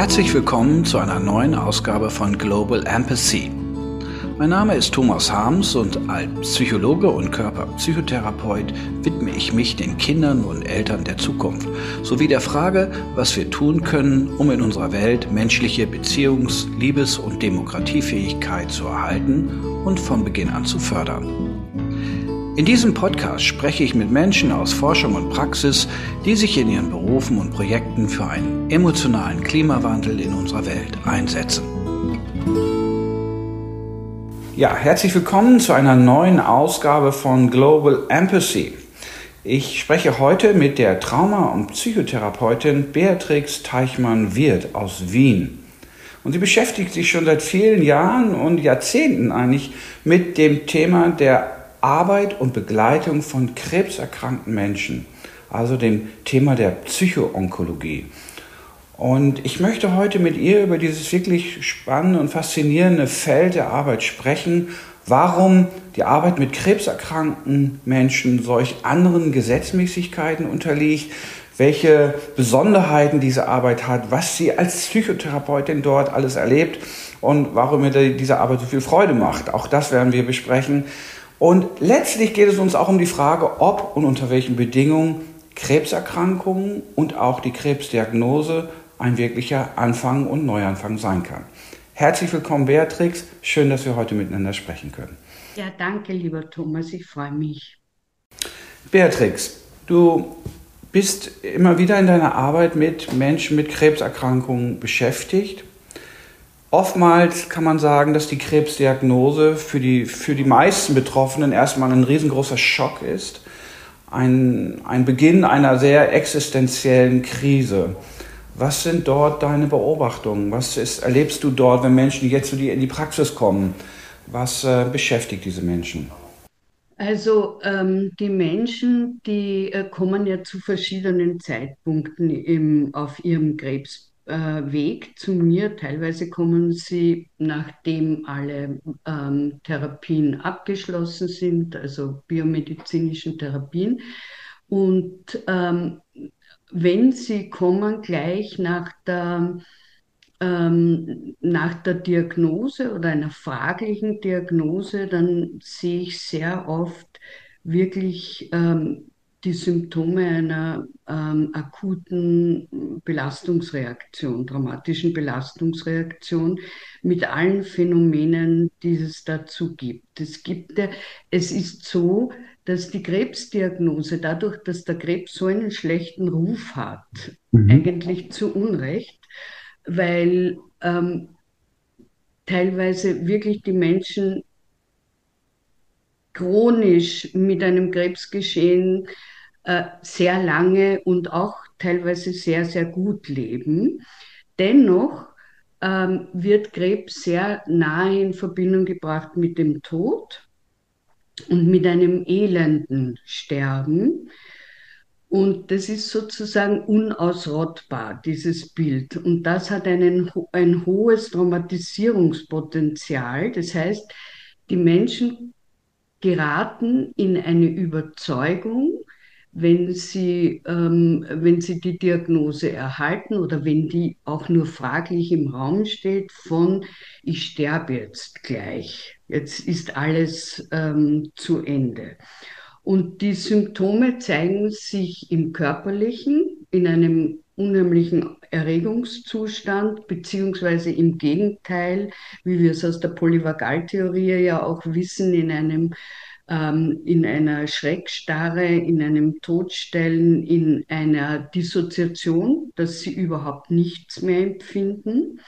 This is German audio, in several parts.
Herzlich willkommen zu einer neuen Ausgabe von Global Empathy. Mein Name ist Thomas Harms und als Psychologe und Körperpsychotherapeut widme ich mich den Kindern und Eltern der Zukunft sowie der Frage, was wir tun können, um in unserer Welt menschliche Beziehungs-, Liebes- und Demokratiefähigkeit zu erhalten und von Beginn an zu fördern. In diesem Podcast spreche ich mit Menschen aus Forschung und Praxis, die sich in ihren Berufen und Projekten für einen emotionalen Klimawandel in unserer Welt einsetzen. Ja, herzlich willkommen zu einer neuen Ausgabe von Global Empathy. Ich spreche heute mit der Trauma- und Psychotherapeutin Beatrix Teichmann-Wirth aus Wien. Und sie beschäftigt sich schon seit vielen Jahren und Jahrzehnten eigentlich mit dem Thema der Arbeit und Begleitung von krebserkrankten Menschen, also dem Thema der Psychoonkologie. Und ich möchte heute mit ihr über dieses wirklich spannende und faszinierende Feld der Arbeit sprechen, warum die Arbeit mit krebserkrankten Menschen solch anderen Gesetzmäßigkeiten unterliegt, welche Besonderheiten diese Arbeit hat, was sie als Psychotherapeutin dort alles erlebt und warum mir diese Arbeit so viel Freude macht. Auch das werden wir besprechen. Und letztlich geht es uns auch um die Frage, ob und unter welchen Bedingungen Krebserkrankungen und auch die Krebsdiagnose ein wirklicher Anfang und Neuanfang sein kann. Herzlich willkommen, Beatrix. Schön, dass wir heute miteinander sprechen können. Ja, danke, lieber Thomas. Ich freue mich. Beatrix, du bist immer wieder in deiner Arbeit mit Menschen mit Krebserkrankungen beschäftigt. Oftmals kann man sagen, dass die Krebsdiagnose für die, für die meisten Betroffenen erstmal ein riesengroßer Schock ist. Ein, ein Beginn einer sehr existenziellen Krise. Was sind dort deine Beobachtungen? Was ist, erlebst du dort, wenn Menschen jetzt zu dir in die Praxis kommen? Was äh, beschäftigt diese Menschen? Also ähm, die Menschen, die äh, kommen ja zu verschiedenen Zeitpunkten im, auf ihrem Krebsweg äh, zu mir. Teilweise kommen sie, nachdem alle ähm, Therapien abgeschlossen sind, also biomedizinischen Therapien. Und ähm, wenn sie kommen gleich nach der, ähm, nach der Diagnose oder einer fraglichen Diagnose, dann sehe ich sehr oft wirklich ähm, die Symptome einer ähm, akuten Belastungsreaktion, dramatischen Belastungsreaktion mit allen Phänomenen, die es dazu gibt. Es gibt, es ist so, dass die Krebsdiagnose dadurch, dass der Krebs so einen schlechten Ruf hat, mhm. eigentlich zu Unrecht, weil ähm, teilweise wirklich die Menschen chronisch mit einem Krebsgeschehen äh, sehr lange und auch teilweise sehr, sehr gut leben. Dennoch ähm, wird Krebs sehr nahe in Verbindung gebracht mit dem Tod und mit einem elenden Sterben. Und das ist sozusagen unausrottbar, dieses Bild. Und das hat einen, ein hohes Traumatisierungspotenzial. Das heißt, die Menschen geraten in eine Überzeugung, wenn sie, ähm, wenn sie die Diagnose erhalten oder wenn die auch nur fraglich im Raum steht von, ich sterbe jetzt gleich, jetzt ist alles ähm, zu Ende. Und die Symptome zeigen sich im körperlichen, in einem unheimlichen Erregungszustand, beziehungsweise im Gegenteil, wie wir es aus der Polyvagaltheorie ja auch wissen, in einem ähm, in einer Schreckstarre, in einem Todstellen, in einer Dissoziation, dass sie überhaupt nichts mehr empfinden.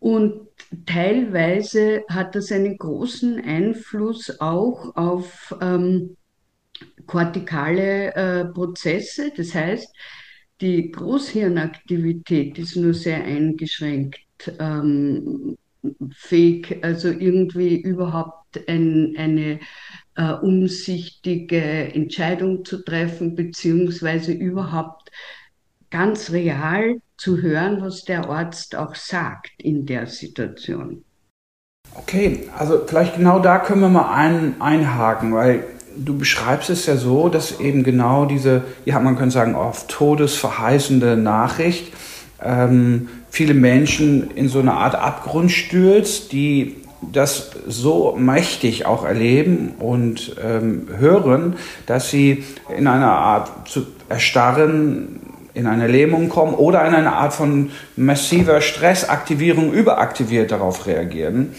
Und teilweise hat das einen großen Einfluss auch auf ähm, kortikale äh, Prozesse. Das heißt, die Großhirnaktivität ist nur sehr eingeschränkt ähm, fähig, also irgendwie überhaupt ein, eine äh, umsichtige Entscheidung zu treffen, beziehungsweise überhaupt ganz real zu hören, was der Arzt auch sagt in der Situation. Okay, also vielleicht genau da können wir mal ein, einhaken, weil du beschreibst es ja so, dass eben genau diese, ja, man könnte sagen, auf todesverheißende Nachricht ähm, viele Menschen in so eine Art Abgrund stürzt, die das so mächtig auch erleben und ähm, hören, dass sie in einer Art zu erstarren, in eine Lähmung kommen oder in eine Art von massiver Stressaktivierung überaktiviert darauf reagieren.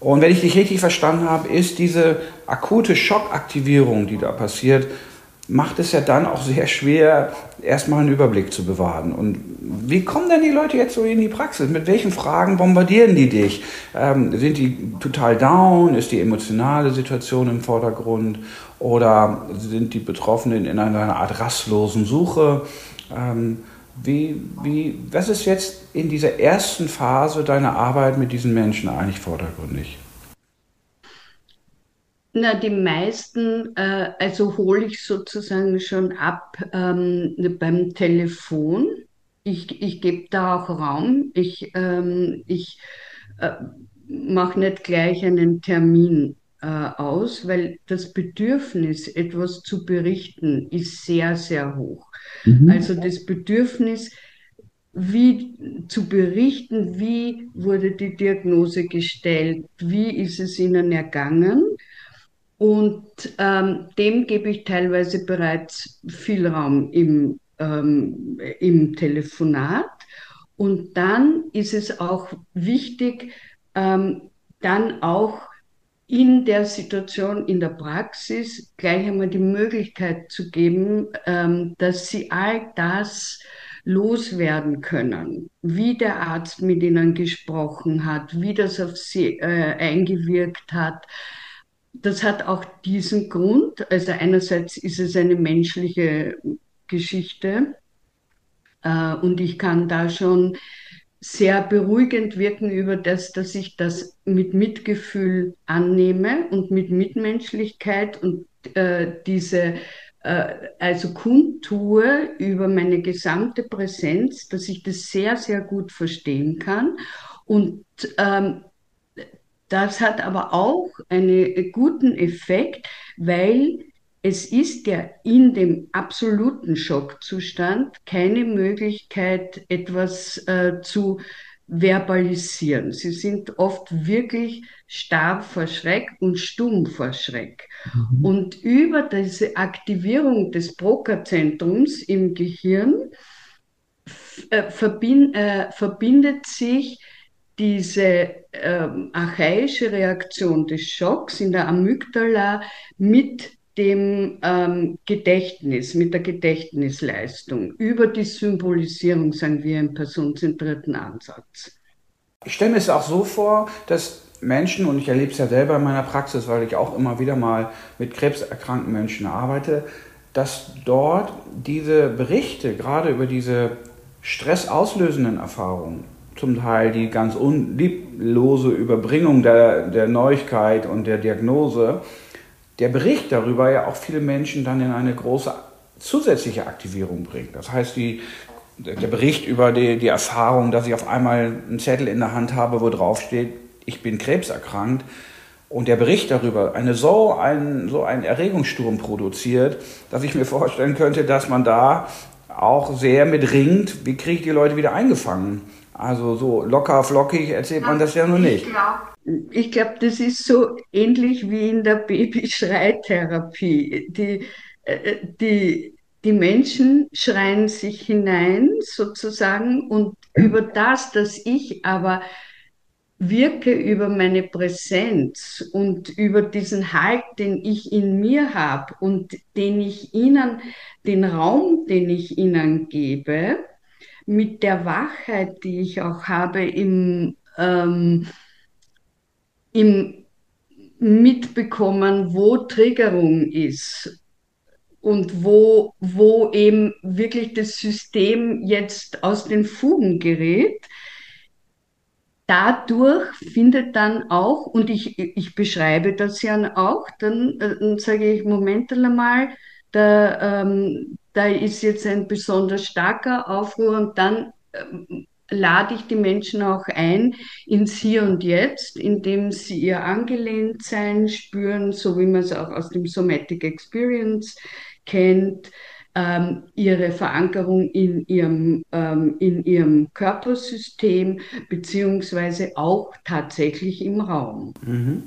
Und wenn ich dich richtig verstanden habe, ist diese akute Schockaktivierung, die da passiert, macht es ja dann auch sehr schwer, erstmal einen Überblick zu bewahren. Und wie kommen denn die Leute jetzt so in die Praxis? Mit welchen Fragen bombardieren die dich? Ähm, sind die total down? Ist die emotionale Situation im Vordergrund? Oder sind die Betroffenen in einer Art rastlosen Suche? Ähm, wie, wie, was ist jetzt in dieser ersten Phase deiner Arbeit mit diesen Menschen eigentlich vordergründig? Na, die meisten, äh, also hole ich sozusagen schon ab ähm, beim Telefon. Ich, ich gebe da auch Raum. Ich, ähm, ich äh, mache nicht gleich einen Termin aus, weil das Bedürfnis, etwas zu berichten, ist sehr, sehr hoch. Mhm. Also das Bedürfnis, wie zu berichten, wie wurde die Diagnose gestellt, wie ist es ihnen ergangen und ähm, dem gebe ich teilweise bereits viel Raum im, ähm, im Telefonat. Und dann ist es auch wichtig, ähm, dann auch in der Situation, in der Praxis gleich einmal die Möglichkeit zu geben, ähm, dass sie all das loswerden können, wie der Arzt mit ihnen gesprochen hat, wie das auf sie äh, eingewirkt hat, das hat auch diesen Grund. Also einerseits ist es eine menschliche Geschichte äh, und ich kann da schon sehr beruhigend wirken über das, dass ich das mit Mitgefühl annehme und mit Mitmenschlichkeit und äh, diese äh, also kundtue über meine gesamte Präsenz, dass ich das sehr, sehr gut verstehen kann. Und ähm, das hat aber auch einen guten Effekt, weil es ist ja in dem absoluten Schockzustand keine Möglichkeit, etwas äh, zu verbalisieren. Sie sind oft wirklich starr vor Schreck und stumm vor Schreck. Mhm. Und über diese Aktivierung des Broca-Zentrums im Gehirn äh, verbind, äh, verbindet sich diese ähm, archaische Reaktion des Schocks in der Amygdala mit dem ähm, Gedächtnis, mit der Gedächtnisleistung, über die Symbolisierung, sagen wir im personenzentrierten Ansatz. Ich stelle mir es auch so vor, dass Menschen, und ich erlebe es ja selber in meiner Praxis, weil ich auch immer wieder mal mit krebserkrankten Menschen arbeite, dass dort diese Berichte, gerade über diese stressauslösenden Erfahrungen, zum Teil die ganz unlieblose Überbringung der, der Neuigkeit und der Diagnose, der Bericht darüber ja auch viele Menschen dann in eine große zusätzliche Aktivierung bringt. Das heißt, die, der Bericht über die, die Erfahrung, dass ich auf einmal einen Zettel in der Hand habe, wo drauf steht, ich bin krebserkrankt, und der Bericht darüber eine so einen so einen Erregungssturm produziert, dass ich mir vorstellen könnte, dass man da auch sehr mit ringt, wie kriege ich die Leute wieder eingefangen. Also so locker, flockig erzählt man das ja noch nicht. Ich glaube, das ist so ähnlich wie in der Babyschreitherapie. Die, äh, die, die Menschen schreien sich hinein sozusagen und über das, dass ich aber wirke über meine Präsenz und über diesen Halt, den ich in mir habe und den ich ihnen, den Raum, den ich ihnen gebe, mit der Wachheit, die ich auch habe im, ähm, im Mitbekommen, wo Triggerung ist und wo, wo eben wirklich das System jetzt aus den Fugen gerät. Dadurch findet dann auch, und ich, ich beschreibe das ja auch, dann, äh, dann sage ich, Moment einmal, da, ähm, da ist jetzt ein besonders starker Aufruhr und dann ähm, lade ich die Menschen auch ein ins Hier und Jetzt, indem sie ihr Angelehntsein spüren, so wie man es auch aus dem Somatic Experience kennt, ähm, ihre Verankerung in ihrem, ähm, in ihrem Körpersystem, beziehungsweise auch tatsächlich im Raum. Mhm.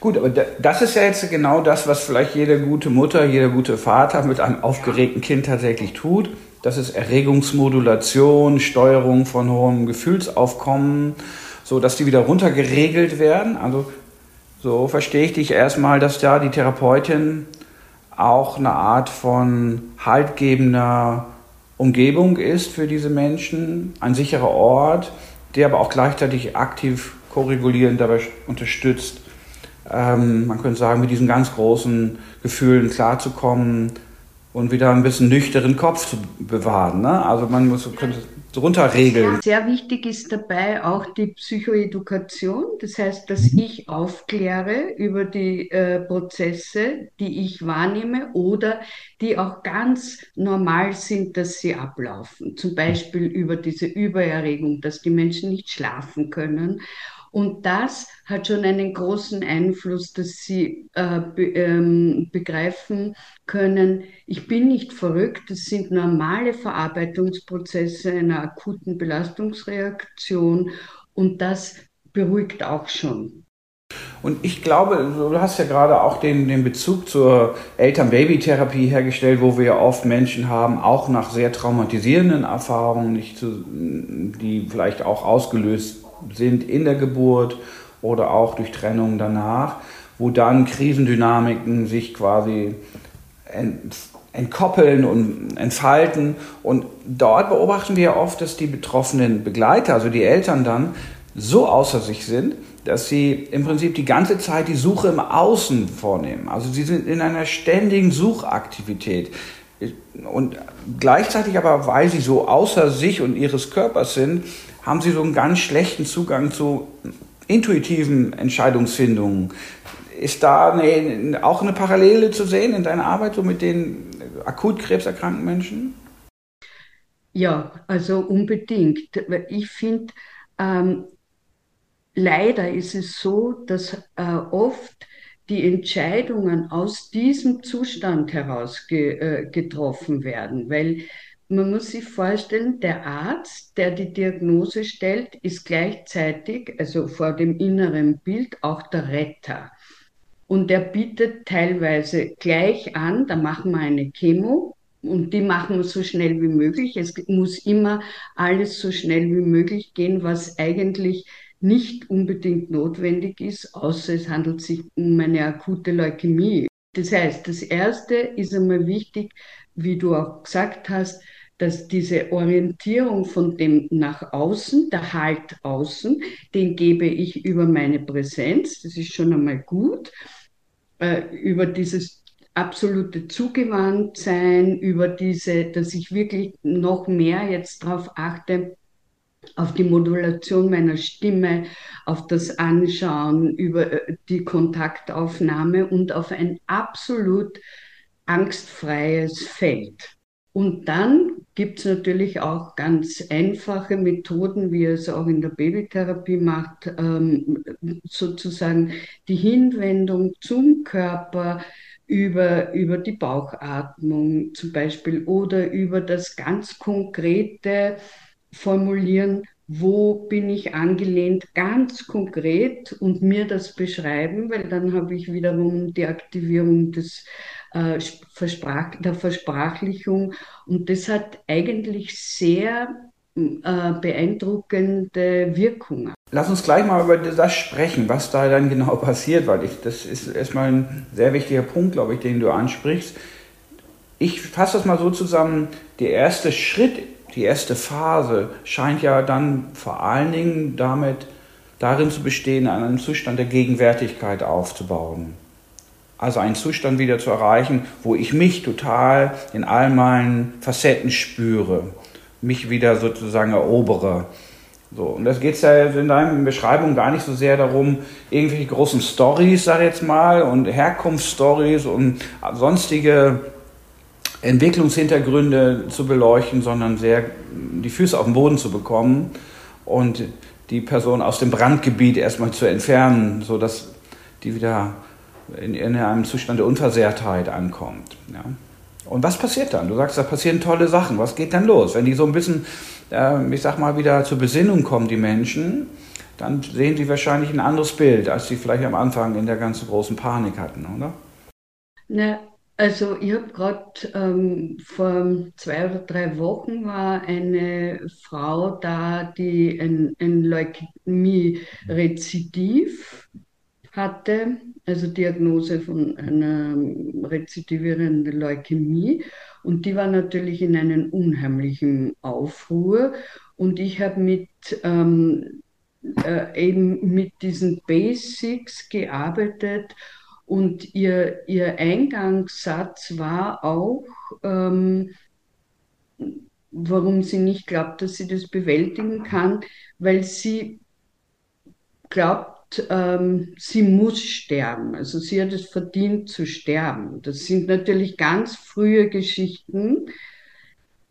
Gut, aber das ist ja jetzt genau das, was vielleicht jede gute Mutter, jeder gute Vater mit einem aufgeregten Kind tatsächlich tut. Das ist Erregungsmodulation, Steuerung von hohem Gefühlsaufkommen, so dass die wieder runtergeregelt werden. Also so verstehe ich dich erstmal, dass da die Therapeutin auch eine Art von haltgebender Umgebung ist für diese Menschen, ein sicherer Ort, der aber auch gleichzeitig aktiv koregulierend dabei unterstützt, ähm, man könnte sagen, mit diesen ganz großen Gefühlen klarzukommen und wieder ein bisschen nüchteren Kopf zu bewahren. Ne? Also man muss, könnte runterregeln. Sehr wichtig ist dabei auch die Psychoedukation. Das heißt, dass ich aufkläre über die äh, Prozesse, die ich wahrnehme oder die auch ganz normal sind, dass sie ablaufen. Zum Beispiel über diese Übererregung, dass die Menschen nicht schlafen können und das hat schon einen großen Einfluss, dass sie äh, be, ähm, begreifen können, ich bin nicht verrückt, das sind normale Verarbeitungsprozesse einer akuten Belastungsreaktion. Und das beruhigt auch schon. Und ich glaube, du hast ja gerade auch den, den Bezug zur Eltern-Baby-Therapie hergestellt, wo wir ja oft Menschen haben, auch nach sehr traumatisierenden Erfahrungen, nicht zu, die vielleicht auch ausgelöst sind in der Geburt oder auch durch Trennung danach, wo dann Krisendynamiken sich quasi entkoppeln und entfalten. Und dort beobachten wir oft, dass die betroffenen Begleiter, also die Eltern dann, so außer sich sind, dass sie im Prinzip die ganze Zeit die Suche im Außen vornehmen. Also sie sind in einer ständigen Suchaktivität. Und gleichzeitig aber, weil sie so außer sich und ihres Körpers sind, haben sie so einen ganz schlechten Zugang zu intuitiven Entscheidungsfindungen. Ist da eine, auch eine Parallele zu sehen in deiner Arbeit so mit den akut krebserkrankten Menschen? Ja, also unbedingt. Ich finde, ähm, leider ist es so, dass äh, oft die Entscheidungen aus diesem Zustand heraus ge, äh, getroffen werden, weil man muss sich vorstellen, der Arzt, der die Diagnose stellt, ist gleichzeitig, also vor dem inneren Bild, auch der Retter. Und er bietet teilweise gleich an, da machen wir eine Chemo und die machen wir so schnell wie möglich. Es muss immer alles so schnell wie möglich gehen, was eigentlich nicht unbedingt notwendig ist, außer es handelt sich um eine akute Leukämie. Das heißt, das Erste ist einmal wichtig, wie du auch gesagt hast, dass diese Orientierung von dem nach außen, der Halt außen, den gebe ich über meine Präsenz, das ist schon einmal gut, äh, über dieses absolute Zugewandtsein, über diese, dass ich wirklich noch mehr jetzt darauf achte, auf die Modulation meiner Stimme, auf das Anschauen, über äh, die Kontaktaufnahme und auf ein absolut angstfreies Feld. Und dann gibt es natürlich auch ganz einfache Methoden, wie es auch in der Babytherapie macht, ähm, sozusagen die Hinwendung zum Körper über, über die Bauchatmung zum Beispiel oder über das ganz konkrete Formulieren, wo bin ich angelehnt, ganz konkret und mir das beschreiben, weil dann habe ich wiederum die Aktivierung des äh, Versprach, der Versprachlichung. Und das hat eigentlich sehr äh, beeindruckende Wirkungen. Lass uns gleich mal über das sprechen, was da dann genau passiert, weil ich, das ist erstmal ein sehr wichtiger Punkt, glaube ich, den du ansprichst. Ich fasse das mal so zusammen, der erste Schritt, die erste Phase scheint ja dann vor allen Dingen damit darin zu bestehen, einen Zustand der Gegenwärtigkeit aufzubauen. Also einen Zustand wieder zu erreichen, wo ich mich total in all meinen Facetten spüre, mich wieder sozusagen erobere. So, und das geht ja in deinen Beschreibungen gar nicht so sehr darum, irgendwelche großen Stories, sag ich jetzt mal, und Herkunftsstories und sonstige Entwicklungshintergründe zu beleuchten, sondern sehr die Füße auf den Boden zu bekommen und die Person aus dem Brandgebiet erstmal zu entfernen, sodass die wieder in, in einem Zustand der Unversehrtheit ankommt. Ja. Und was passiert dann? Du sagst, da passieren tolle Sachen. Was geht dann los? Wenn die so ein bisschen, äh, ich sag mal, wieder zur Besinnung kommen, die Menschen, dann sehen sie wahrscheinlich ein anderes Bild, als sie vielleicht am Anfang in der ganzen großen Panik hatten, oder? Na, also ich habe gerade ähm, vor zwei oder drei Wochen war eine Frau da, die ein, ein Leukämie-Rezidiv hatte, also Diagnose von einer rezidivierenden Leukämie. Und die war natürlich in einem unheimlichen Aufruhr. Und ich habe mit ähm, äh, eben mit diesen Basics gearbeitet und ihr, ihr Eingangssatz war auch, ähm, warum sie nicht glaubt, dass sie das bewältigen kann, weil sie glaubt, ähm, sie muss sterben. Also sie hat es verdient zu sterben. Das sind natürlich ganz frühe Geschichten.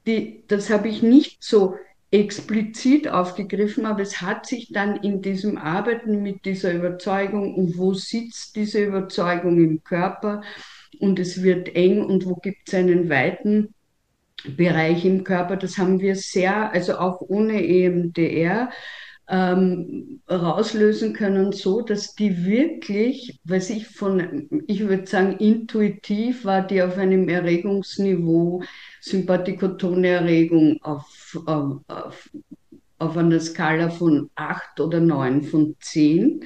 Die, das habe ich nicht so explizit aufgegriffen, aber es hat sich dann in diesem Arbeiten mit dieser Überzeugung und wo sitzt diese Überzeugung im Körper und es wird eng und wo gibt es einen weiten Bereich im Körper, das haben wir sehr, also auch ohne EMDR, ähm, rauslösen können, so dass die wirklich, was ich von, ich würde sagen, intuitiv war die auf einem Erregungsniveau, sympathikotone Erregung auf, auf, auf, auf einer Skala von acht oder neun von zehn.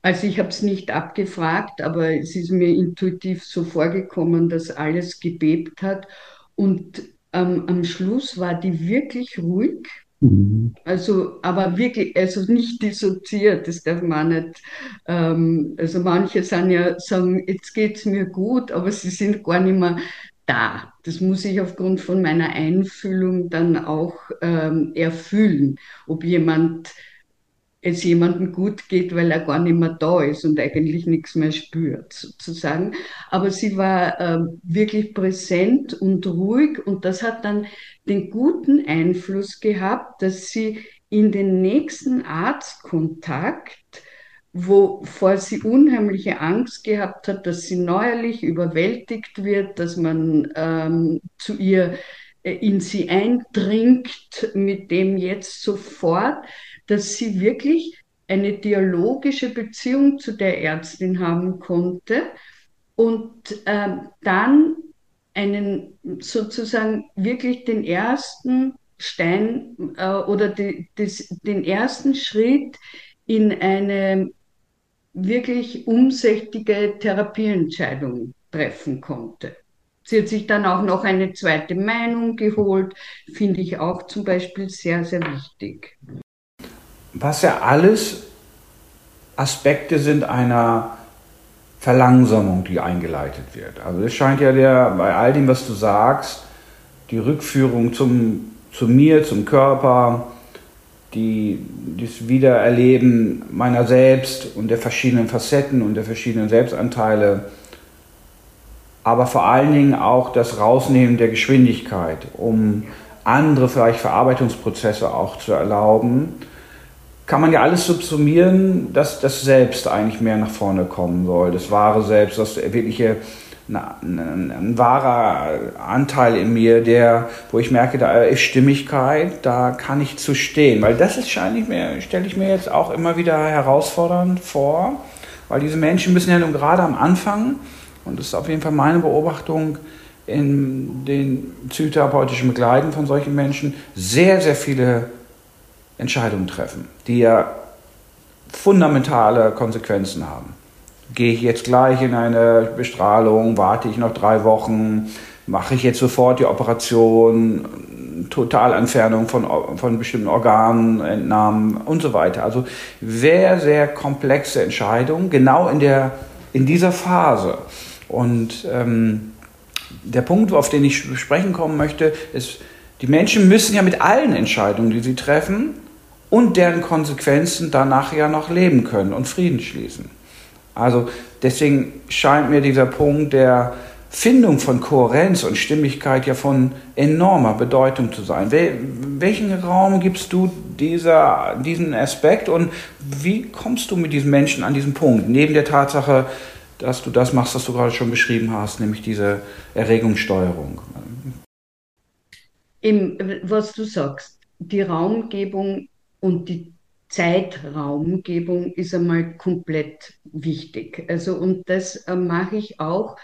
Also ich habe es nicht abgefragt, aber es ist mir intuitiv so vorgekommen, dass alles gebebt hat. Und ähm, am Schluss war die wirklich ruhig Mhm. Also, aber wirklich, also nicht dissoziiert, das darf man nicht. Ähm, also manche sind ja, sagen, jetzt geht es mir gut, aber sie sind gar nicht mehr da. Das muss ich aufgrund von meiner Einfühlung dann auch ähm, erfüllen, ob jemand es jemandem gut geht, weil er gar nicht mehr da ist und eigentlich nichts mehr spürt, sozusagen. Aber sie war äh, wirklich präsent und ruhig und das hat dann den guten Einfluss gehabt, dass sie in den nächsten Arztkontakt, wovor sie unheimliche Angst gehabt hat, dass sie neuerlich überwältigt wird, dass man ähm, zu ihr äh, in sie eindringt, mit dem jetzt sofort dass sie wirklich eine dialogische Beziehung zu der Ärztin haben konnte. Und äh, dann einen sozusagen wirklich den ersten Stein äh, oder die, des, den ersten Schritt in eine wirklich umsichtige Therapieentscheidung treffen konnte. Sie hat sich dann auch noch eine zweite Meinung geholt, finde ich auch zum Beispiel sehr, sehr wichtig was ja alles Aspekte sind einer Verlangsamung, die eingeleitet wird. Also es scheint ja der, bei all dem, was du sagst, die Rückführung zum, zu mir, zum Körper, die, das Wiedererleben meiner selbst und der verschiedenen Facetten und der verschiedenen Selbstanteile, aber vor allen Dingen auch das Rausnehmen der Geschwindigkeit, um andere vielleicht Verarbeitungsprozesse auch zu erlauben kann man ja alles subsumieren, dass das Selbst eigentlich mehr nach vorne kommen soll. Das wahre Selbst, das wirkliche, ein, wahrer Anteil in mir, der, wo ich merke, da ist Stimmigkeit, da kann ich zu stehen. Weil das ist wahrscheinlich mir, stelle ich mir jetzt auch immer wieder herausfordernd vor, weil diese Menschen müssen ja nun gerade am Anfang, und das ist auf jeden Fall meine Beobachtung, in den psychotherapeutischen Begleiten von solchen Menschen sehr, sehr viele Entscheidungen treffen, die ja fundamentale Konsequenzen haben. Gehe ich jetzt gleich in eine Bestrahlung, warte ich noch drei Wochen, mache ich jetzt sofort die Operation, Totalentfernung von, von bestimmten Organen, Entnahmen und so weiter. Also sehr, sehr komplexe Entscheidungen, genau in, der, in dieser Phase. Und ähm, der Punkt, auf den ich sprechen kommen möchte, ist, die Menschen müssen ja mit allen Entscheidungen, die sie treffen, und deren Konsequenzen danach ja noch leben können und Frieden schließen. Also deswegen scheint mir dieser Punkt der Findung von Kohärenz und Stimmigkeit ja von enormer Bedeutung zu sein. welchen Raum gibst du dieser, diesen Aspekt und wie kommst du mit diesen Menschen an diesen Punkt? Neben der Tatsache, dass du das machst, was du gerade schon beschrieben hast, nämlich diese Erregungssteuerung. Im, was du sagst, die Raumgebung und die Zeitraumgebung ist einmal komplett wichtig. Also und das äh, mache ich auch,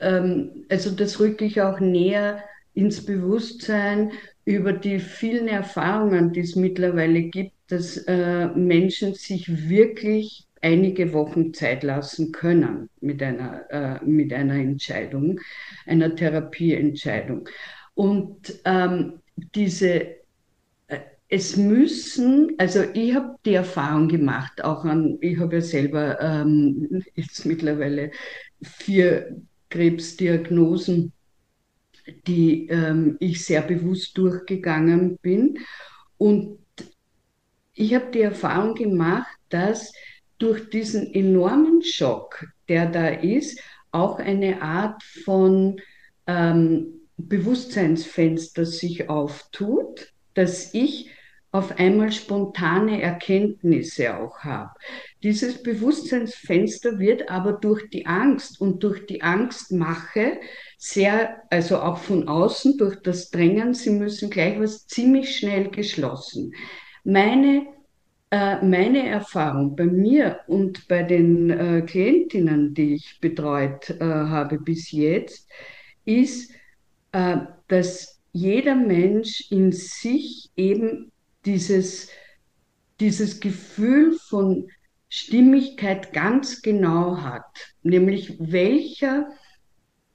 ähm, also das rücke ich auch näher ins Bewusstsein über die vielen Erfahrungen, die es mittlerweile gibt, dass äh, Menschen sich wirklich einige Wochen Zeit lassen können mit einer, äh, mit einer Entscheidung, einer Therapieentscheidung. Und ähm, diese es müssen, also ich habe die Erfahrung gemacht, auch an, ich habe ja selber ähm, jetzt mittlerweile vier Krebsdiagnosen, die ähm, ich sehr bewusst durchgegangen bin. Und ich habe die Erfahrung gemacht, dass durch diesen enormen Schock, der da ist, auch eine Art von ähm, Bewusstseinsfenster sich auftut, dass ich auf einmal spontane Erkenntnisse auch habe. Dieses Bewusstseinsfenster wird aber durch die Angst und durch die Angstmache sehr, also auch von außen, durch das Drängen, sie müssen gleich was ziemlich schnell geschlossen. Meine, äh, meine Erfahrung bei mir und bei den äh, Klientinnen, die ich betreut äh, habe bis jetzt, ist, äh, dass jeder Mensch in sich eben dieses, dieses Gefühl von Stimmigkeit ganz genau hat, nämlich welcher,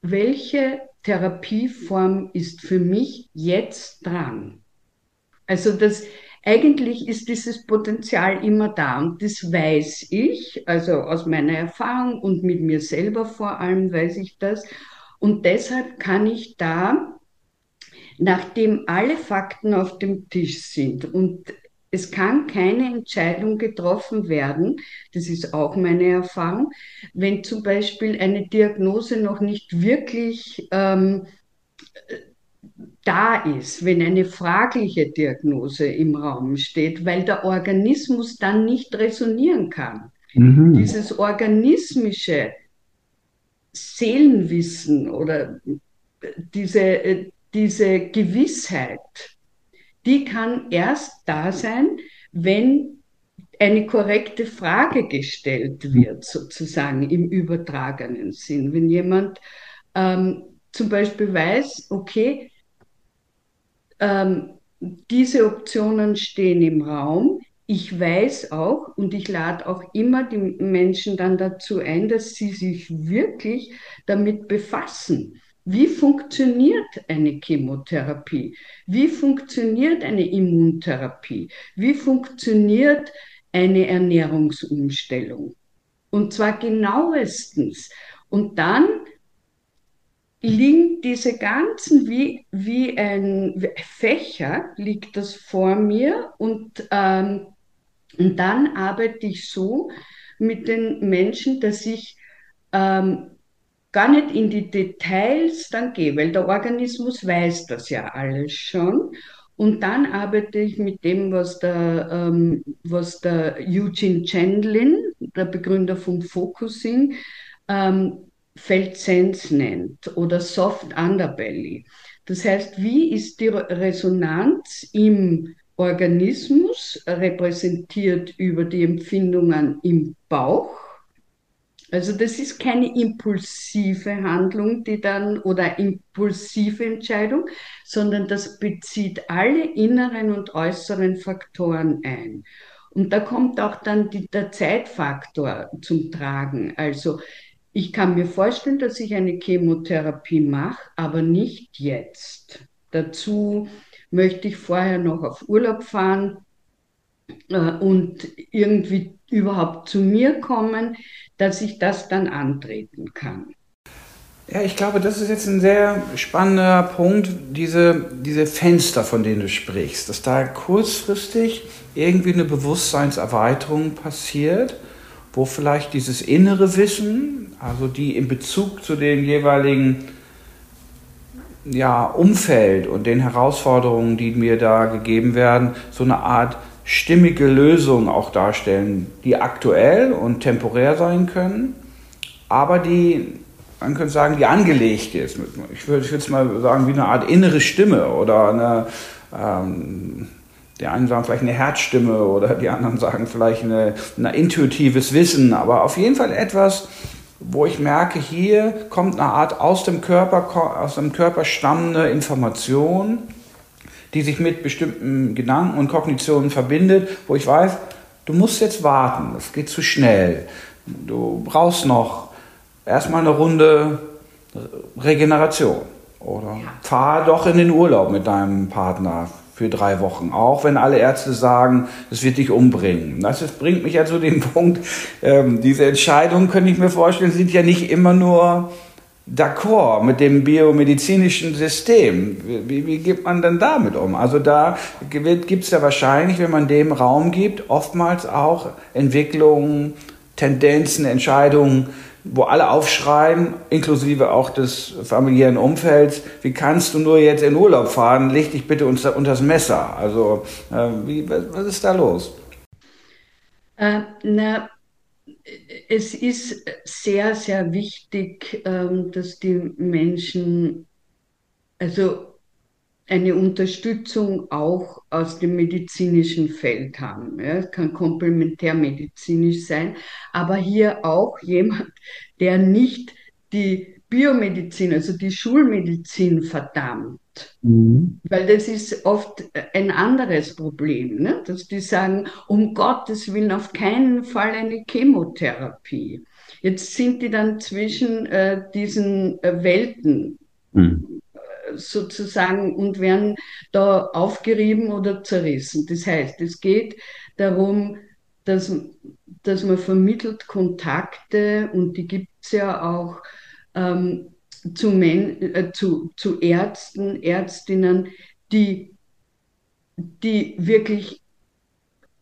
welche Therapieform ist für mich jetzt dran. Also das, eigentlich ist dieses Potenzial immer da und das weiß ich, also aus meiner Erfahrung und mit mir selber vor allem weiß ich das. Und deshalb kann ich da nachdem alle Fakten auf dem Tisch sind und es kann keine Entscheidung getroffen werden, das ist auch meine Erfahrung, wenn zum Beispiel eine Diagnose noch nicht wirklich ähm, da ist, wenn eine fragliche Diagnose im Raum steht, weil der Organismus dann nicht resonieren kann. Mhm. Dieses organismische Seelenwissen oder diese, äh, diese Gewissheit, die kann erst da sein, wenn eine korrekte Frage gestellt wird, sozusagen im übertragenen Sinn. Wenn jemand ähm, zum Beispiel weiß, okay, ähm, diese Optionen stehen im Raum, ich weiß auch und ich lade auch immer die Menschen dann dazu ein, dass sie sich wirklich damit befassen. Wie funktioniert eine Chemotherapie? Wie funktioniert eine Immuntherapie? Wie funktioniert eine Ernährungsumstellung? Und zwar genauestens. Und dann liegen diese ganzen, wie, wie ein Fächer, liegt das vor mir und, ähm, und dann arbeite ich so mit den Menschen, dass ich ähm, gar nicht in die Details dann gehe, weil der Organismus weiß das ja alles schon. Und dann arbeite ich mit dem, was der, ähm, was der Eugene Chandlin, der Begründer vom Focusing, ähm, Feldsense nennt oder Soft Underbelly. Das heißt, wie ist die Resonanz im Organismus repräsentiert über die Empfindungen im Bauch? Also das ist keine impulsive Handlung, die dann oder impulsive Entscheidung, sondern das bezieht alle inneren und äußeren Faktoren ein. Und da kommt auch dann die, der Zeitfaktor zum Tragen. Also ich kann mir vorstellen, dass ich eine Chemotherapie mache, aber nicht jetzt. Dazu möchte ich vorher noch auf Urlaub fahren äh, und irgendwie überhaupt zu mir kommen, dass ich das dann antreten kann. Ja, ich glaube, das ist jetzt ein sehr spannender Punkt, diese, diese Fenster, von denen du sprichst, dass da kurzfristig irgendwie eine Bewusstseinserweiterung passiert, wo vielleicht dieses innere Wissen, also die in Bezug zu dem jeweiligen ja, Umfeld und den Herausforderungen, die mir da gegeben werden, so eine Art stimmige Lösungen auch darstellen, die aktuell und temporär sein können aber die, man könnte sagen, die angelegt ist. Ich würde jetzt mal sagen, wie eine Art innere Stimme oder eine, ähm, die einen sagen vielleicht eine Herzstimme oder die anderen sagen vielleicht eine, ein intuitives Wissen, aber auf jeden Fall etwas, wo ich merke, hier kommt eine Art aus dem Körper, aus dem Körper stammende Information, die sich mit bestimmten Gedanken und Kognitionen verbindet, wo ich weiß, du musst jetzt warten, das geht zu schnell. Du brauchst noch erstmal eine Runde Regeneration oder fahr doch in den Urlaub mit deinem Partner für drei Wochen, auch wenn alle Ärzte sagen, es wird dich umbringen. Das ist, bringt mich ja zu dem Punkt, ähm, diese Entscheidungen, könnte ich mir vorstellen, sind ja nicht immer nur d'accord mit dem biomedizinischen System. Wie, wie geht man denn damit um? Also da gibt es ja wahrscheinlich, wenn man dem Raum gibt, oftmals auch Entwicklungen, Tendenzen, Entscheidungen, wo alle aufschreien, inklusive auch des familiären Umfelds, wie kannst du nur jetzt in Urlaub fahren, leg dich bitte unter, unter das Messer. Also äh, wie, was, ist da los? Äh, na, es ist sehr, sehr wichtig, ähm, dass die Menschen, also eine Unterstützung auch aus dem medizinischen Feld haben. Es kann komplementärmedizinisch sein, aber hier auch jemand, der nicht die Biomedizin, also die Schulmedizin verdammt. Mhm. Weil das ist oft ein anderes Problem, ne? dass die sagen, um Gottes Willen auf keinen Fall eine Chemotherapie. Jetzt sind die dann zwischen äh, diesen äh, Welten. Mhm sozusagen und werden da aufgerieben oder zerrissen. Das heißt, es geht darum, dass, dass man vermittelt Kontakte und die gibt es ja auch ähm, zu, Men äh, zu, zu Ärzten, Ärztinnen, die, die wirklich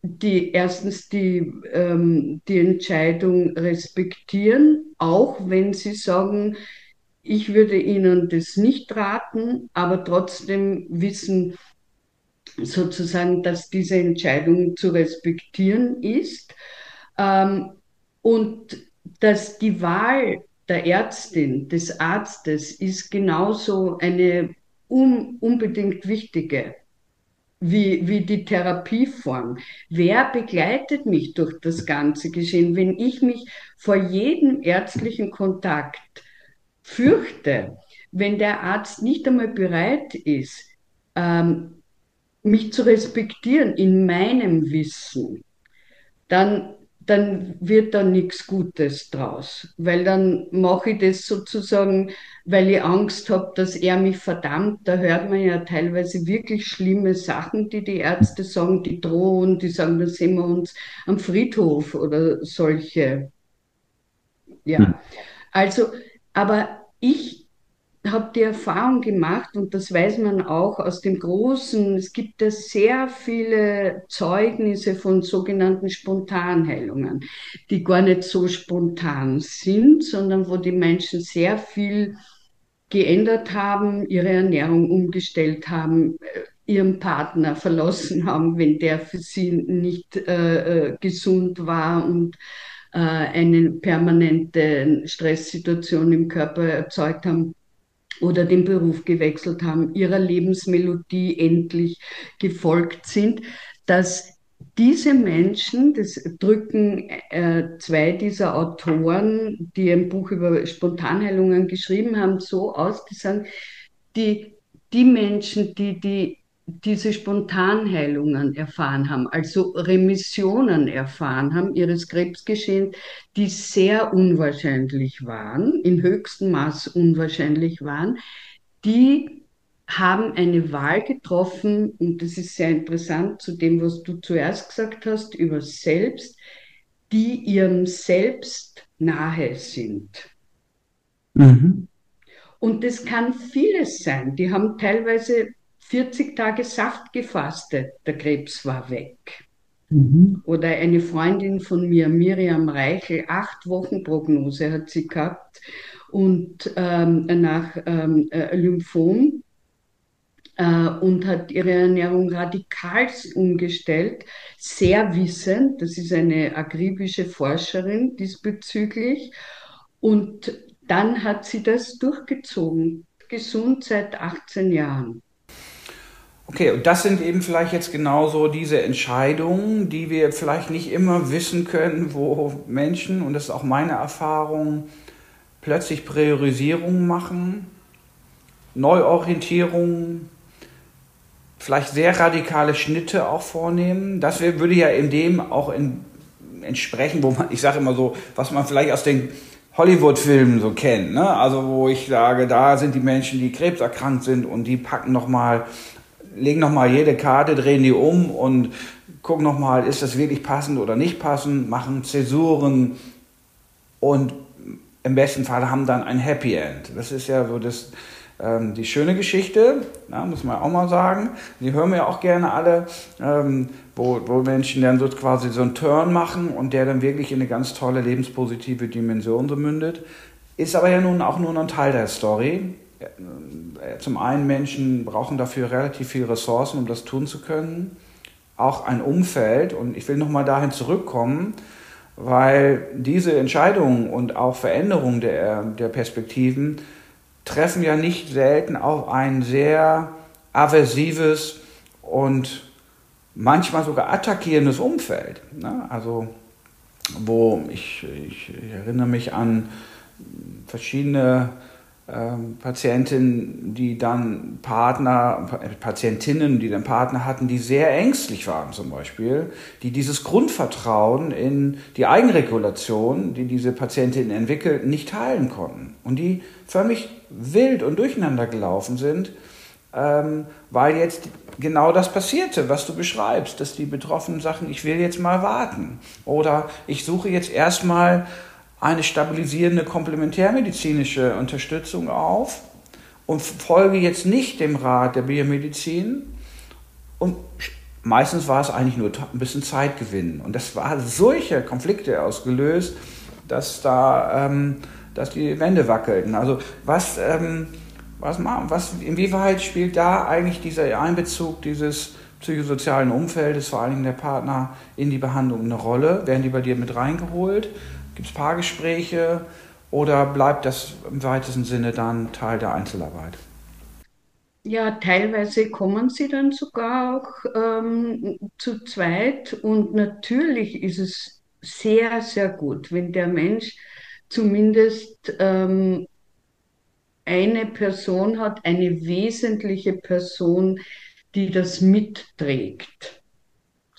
die erstens die, ähm, die Entscheidung respektieren, auch wenn sie sagen, ich würde Ihnen das nicht raten, aber trotzdem wissen sozusagen, dass diese Entscheidung zu respektieren ist. Ähm, und dass die Wahl der Ärztin, des Arztes ist genauso eine un unbedingt wichtige wie, wie die Therapieform. Wer begleitet mich durch das ganze Geschehen? Wenn ich mich vor jedem ärztlichen Kontakt fürchte, wenn der Arzt nicht einmal bereit ist, ähm, mich zu respektieren in meinem Wissen, dann, dann wird da nichts Gutes draus. Weil dann mache ich das sozusagen, weil ich Angst habe, dass er mich verdammt. Da hört man ja teilweise wirklich schlimme Sachen, die die Ärzte sagen, die drohen, die sagen, da sehen wir uns am Friedhof oder solche. Ja, hm. also aber ich habe die Erfahrung gemacht, und das weiß man auch aus dem Großen, es gibt ja sehr viele Zeugnisse von sogenannten Spontanheilungen, die gar nicht so spontan sind, sondern wo die Menschen sehr viel geändert haben, ihre Ernährung umgestellt haben, äh, ihren Partner verlassen haben, wenn der für sie nicht äh, äh gesund war und äh, eine permanente Stresssituation im Körper erzeugt haben oder den Beruf gewechselt haben, ihrer Lebensmelodie endlich gefolgt sind, dass diese Menschen, das drücken äh, zwei dieser Autoren, die ein Buch über Spontanheilungen geschrieben haben, so aus, die sagen, die, die Menschen, die die diese Spontanheilungen erfahren haben, also Remissionen erfahren haben ihres Krebsgeschehens, die sehr unwahrscheinlich waren, in höchstem Maß unwahrscheinlich waren, die haben eine Wahl getroffen, und das ist sehr interessant zu dem, was du zuerst gesagt hast, über Selbst, die ihrem Selbst nahe sind. Mhm. Und das kann vieles sein. Die haben teilweise 40 Tage Saft gefastet, der Krebs war weg. Mhm. Oder eine Freundin von mir, Miriam Reichel, acht Wochen Prognose hat sie gehabt und ähm, nach ähm, äh, Lymphom äh, und hat ihre Ernährung radikal umgestellt, sehr wissend. Das ist eine akribische Forscherin diesbezüglich Und dann hat sie das durchgezogen, gesund seit 18 Jahren. Okay, und das sind eben vielleicht jetzt genauso diese Entscheidungen, die wir vielleicht nicht immer wissen können, wo Menschen, und das ist auch meine Erfahrung, plötzlich Priorisierungen machen, Neuorientierungen, vielleicht sehr radikale Schnitte auch vornehmen. Das würde ja in dem auch in, entsprechen, wo man, ich sage immer so, was man vielleicht aus den Hollywood-Filmen so kennt. Ne? Also wo ich sage, da sind die Menschen, die krebserkrankt sind und die packen nochmal, legen nochmal jede Karte, drehen die um und gucken nochmal, ist das wirklich passend oder nicht passend, machen Zäsuren und im besten Fall haben dann ein Happy End. Das ist ja so das, ähm, die schöne Geschichte, ja, muss man auch mal sagen. Die hören wir ja auch gerne alle, ähm, wo, wo Menschen dann so quasi so einen Turn machen und der dann wirklich in eine ganz tolle lebenspositive Dimension so mündet. Ist aber ja nun auch nur ein Teil der Story. Zum einen Menschen brauchen dafür relativ viele Ressourcen, um das tun zu können. Auch ein Umfeld. Und ich will nochmal dahin zurückkommen, weil diese Entscheidungen und auch Veränderungen der, der Perspektiven treffen ja nicht selten auf ein sehr aversives und manchmal sogar attackierendes Umfeld. Ne? Also wo ich, ich, ich, erinnere mich an verschiedene Patientinnen, die dann Partner, Patientinnen, die dann Partner hatten, die sehr ängstlich waren zum Beispiel, die dieses Grundvertrauen in die Eigenregulation, die diese Patientinnen entwickelt, nicht teilen konnten. Und die völlig wild und durcheinander gelaufen sind, ähm, weil jetzt genau das passierte, was du beschreibst, dass die Betroffenen sagen, ich will jetzt mal warten oder ich suche jetzt erstmal eine stabilisierende komplementärmedizinische Unterstützung auf und folge jetzt nicht dem Rat der Biomedizin und meistens war es eigentlich nur ein bisschen Zeit gewinnen und das war solche Konflikte ausgelöst, dass da ähm, dass die Wände wackelten. Also was, ähm, was, was, inwieweit spielt da eigentlich dieser Einbezug dieses psychosozialen Umfeldes, vor allen Dingen der Partner, in die Behandlung eine Rolle? Werden die bei dir mit reingeholt? Gibt es Paargespräche oder bleibt das im weitesten Sinne dann Teil der Einzelarbeit? Ja, teilweise kommen sie dann sogar auch ähm, zu zweit und natürlich ist es sehr, sehr gut, wenn der Mensch zumindest ähm, eine Person hat, eine wesentliche Person, die das mitträgt.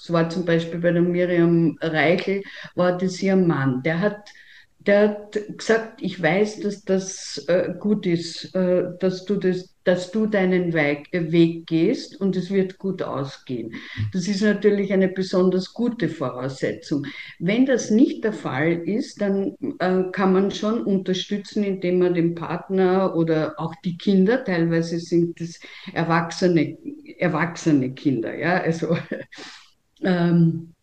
Das war zum Beispiel bei der Miriam Reichel, war das ihr Mann. Der hat der hat gesagt, ich weiß, dass das äh, gut ist, äh, dass, du das, dass du deinen Weg, äh, Weg gehst und es wird gut ausgehen. Das ist natürlich eine besonders gute Voraussetzung. Wenn das nicht der Fall ist, dann äh, kann man schon unterstützen, indem man den Partner oder auch die Kinder, teilweise sind es erwachsene, erwachsene Kinder, ja, also ähm,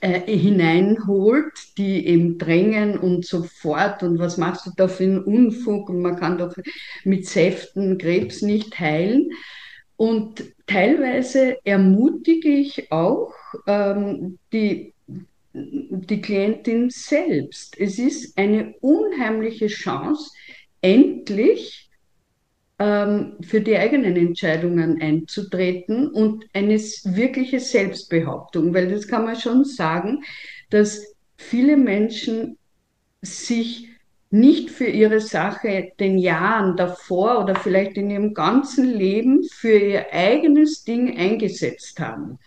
äh, hineinholt, die eben drängen und so fort und was machst du da für einen Unfug und man kann doch mit Säften Krebs nicht heilen. Und teilweise ermutige ich auch ähm, die, die Klientin selbst. Es ist eine unheimliche Chance, endlich für die eigenen Entscheidungen einzutreten und eine wirkliche Selbstbehauptung, weil das kann man schon sagen, dass viele Menschen sich nicht für ihre Sache den Jahren davor oder vielleicht in ihrem ganzen Leben für ihr eigenes Ding eingesetzt haben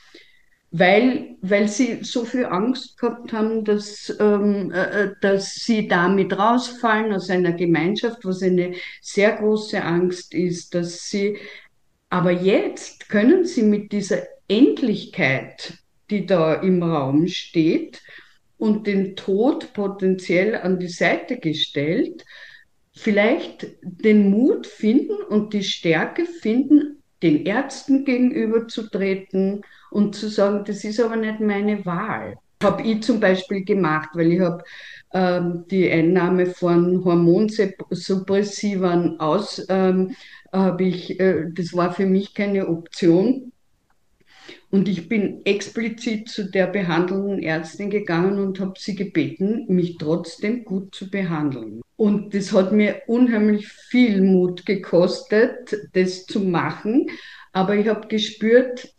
weil, weil sie so viel Angst gehabt haben, dass, ähm, äh, äh, dass sie damit rausfallen aus einer Gemeinschaft, was eine sehr große Angst ist, dass sie, aber jetzt können sie mit dieser Endlichkeit, die da im Raum steht und den Tod potenziell an die Seite gestellt, vielleicht den Mut finden und die Stärke finden, den Ärzten gegenüberzutreten und zu sagen, das ist aber nicht meine Wahl. Habe ich zum Beispiel gemacht, weil ich habe ähm, die Einnahme von Hormonsuppressivern aus, ähm, habe ich, äh, das war für mich keine Option. Und ich bin explizit zu der behandelnden Ärztin gegangen und habe sie gebeten, mich trotzdem gut zu behandeln. Und das hat mir unheimlich viel Mut gekostet, das zu machen. Aber ich habe gespürt,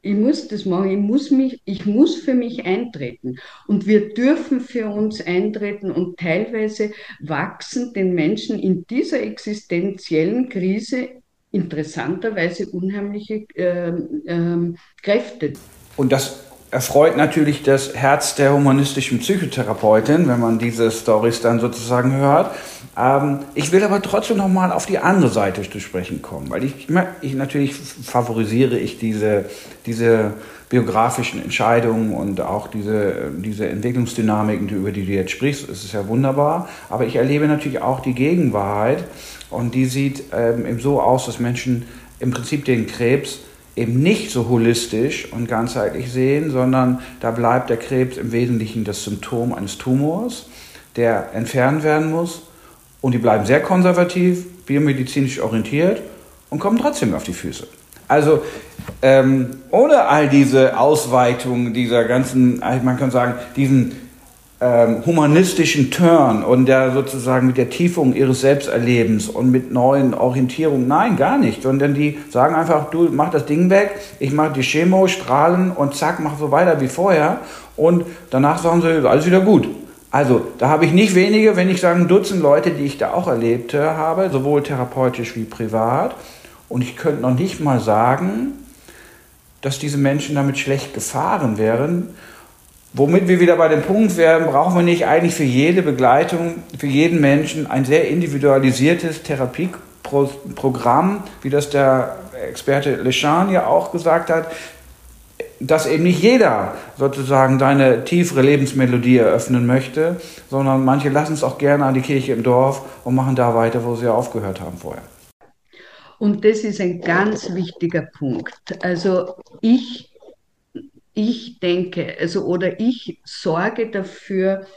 ich muss das machen, ich muss, mich, ich muss für mich eintreten. Und wir dürfen für uns eintreten und teilweise wachsen den Menschen in dieser existenziellen Krise interessanterweise unheimliche äh, äh, Kräfte. Und das erfreut natürlich das Herz der humanistischen Psychotherapeutin, wenn man diese Stories dann sozusagen hört. Ähm, ich will aber trotzdem noch mal auf die andere Seite zu sprechen kommen, weil ich, ich natürlich favorisiere ich diese, diese biografischen Entscheidungen und auch diese, diese Entwicklungsdynamiken, über die du jetzt sprichst. Es ist ja wunderbar, aber ich erlebe natürlich auch die Gegenwahrheit und die sieht ähm, eben so aus, dass Menschen im Prinzip den Krebs eben nicht so holistisch und ganzheitlich sehen, sondern da bleibt der Krebs im Wesentlichen das Symptom eines Tumors, der entfernt werden muss. Und die bleiben sehr konservativ, biomedizinisch orientiert und kommen trotzdem auf die Füße. Also ähm, ohne all diese Ausweitungen dieser ganzen, man kann sagen, diesen ähm, humanistischen Turn und der sozusagen mit der Tiefung ihres Selbsterlebens und mit neuen Orientierungen. Nein, gar nicht. Sondern die sagen einfach, du mach das Ding weg, ich mache die Chemo, Strahlen und zack, mach so weiter wie vorher. Und danach sagen sie, alles wieder gut. Also, da habe ich nicht wenige, wenn ich sagen, Dutzend Leute, die ich da auch erlebt habe, sowohl therapeutisch wie privat. Und ich könnte noch nicht mal sagen, dass diese Menschen damit schlecht gefahren wären, Womit wir wieder bei dem Punkt wären, brauchen wir nicht eigentlich für jede Begleitung, für jeden Menschen ein sehr individualisiertes Therapieprogramm, wie das der Experte Lechan ja auch gesagt hat, dass eben nicht jeder sozusagen seine tiefere Lebensmelodie eröffnen möchte, sondern manche lassen es auch gerne an die Kirche im Dorf und machen da weiter, wo sie aufgehört haben vorher. Und das ist ein ganz wichtiger Punkt. Also ich ich denke, also oder ich sorge dafür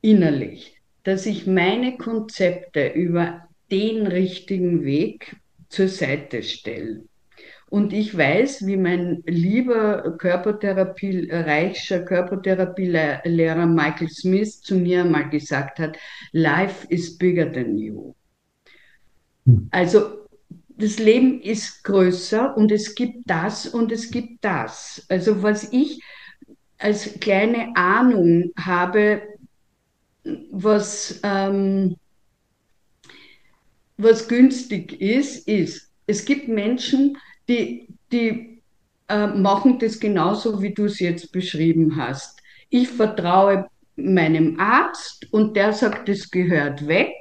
innerlich, dass ich meine Konzepte über den richtigen Weg zur Seite stelle. Und ich weiß, wie mein lieber Körpertherapie, reicher Körpertherapielehrer Michael Smith zu mir mal gesagt hat, Life is bigger than you. Hm. Also das Leben ist größer und es gibt das und es gibt das. Also was ich als kleine Ahnung habe, was, ähm, was günstig ist, ist, es gibt Menschen, die, die äh, machen das genauso, wie du es jetzt beschrieben hast. Ich vertraue meinem Arzt und der sagt, das gehört weg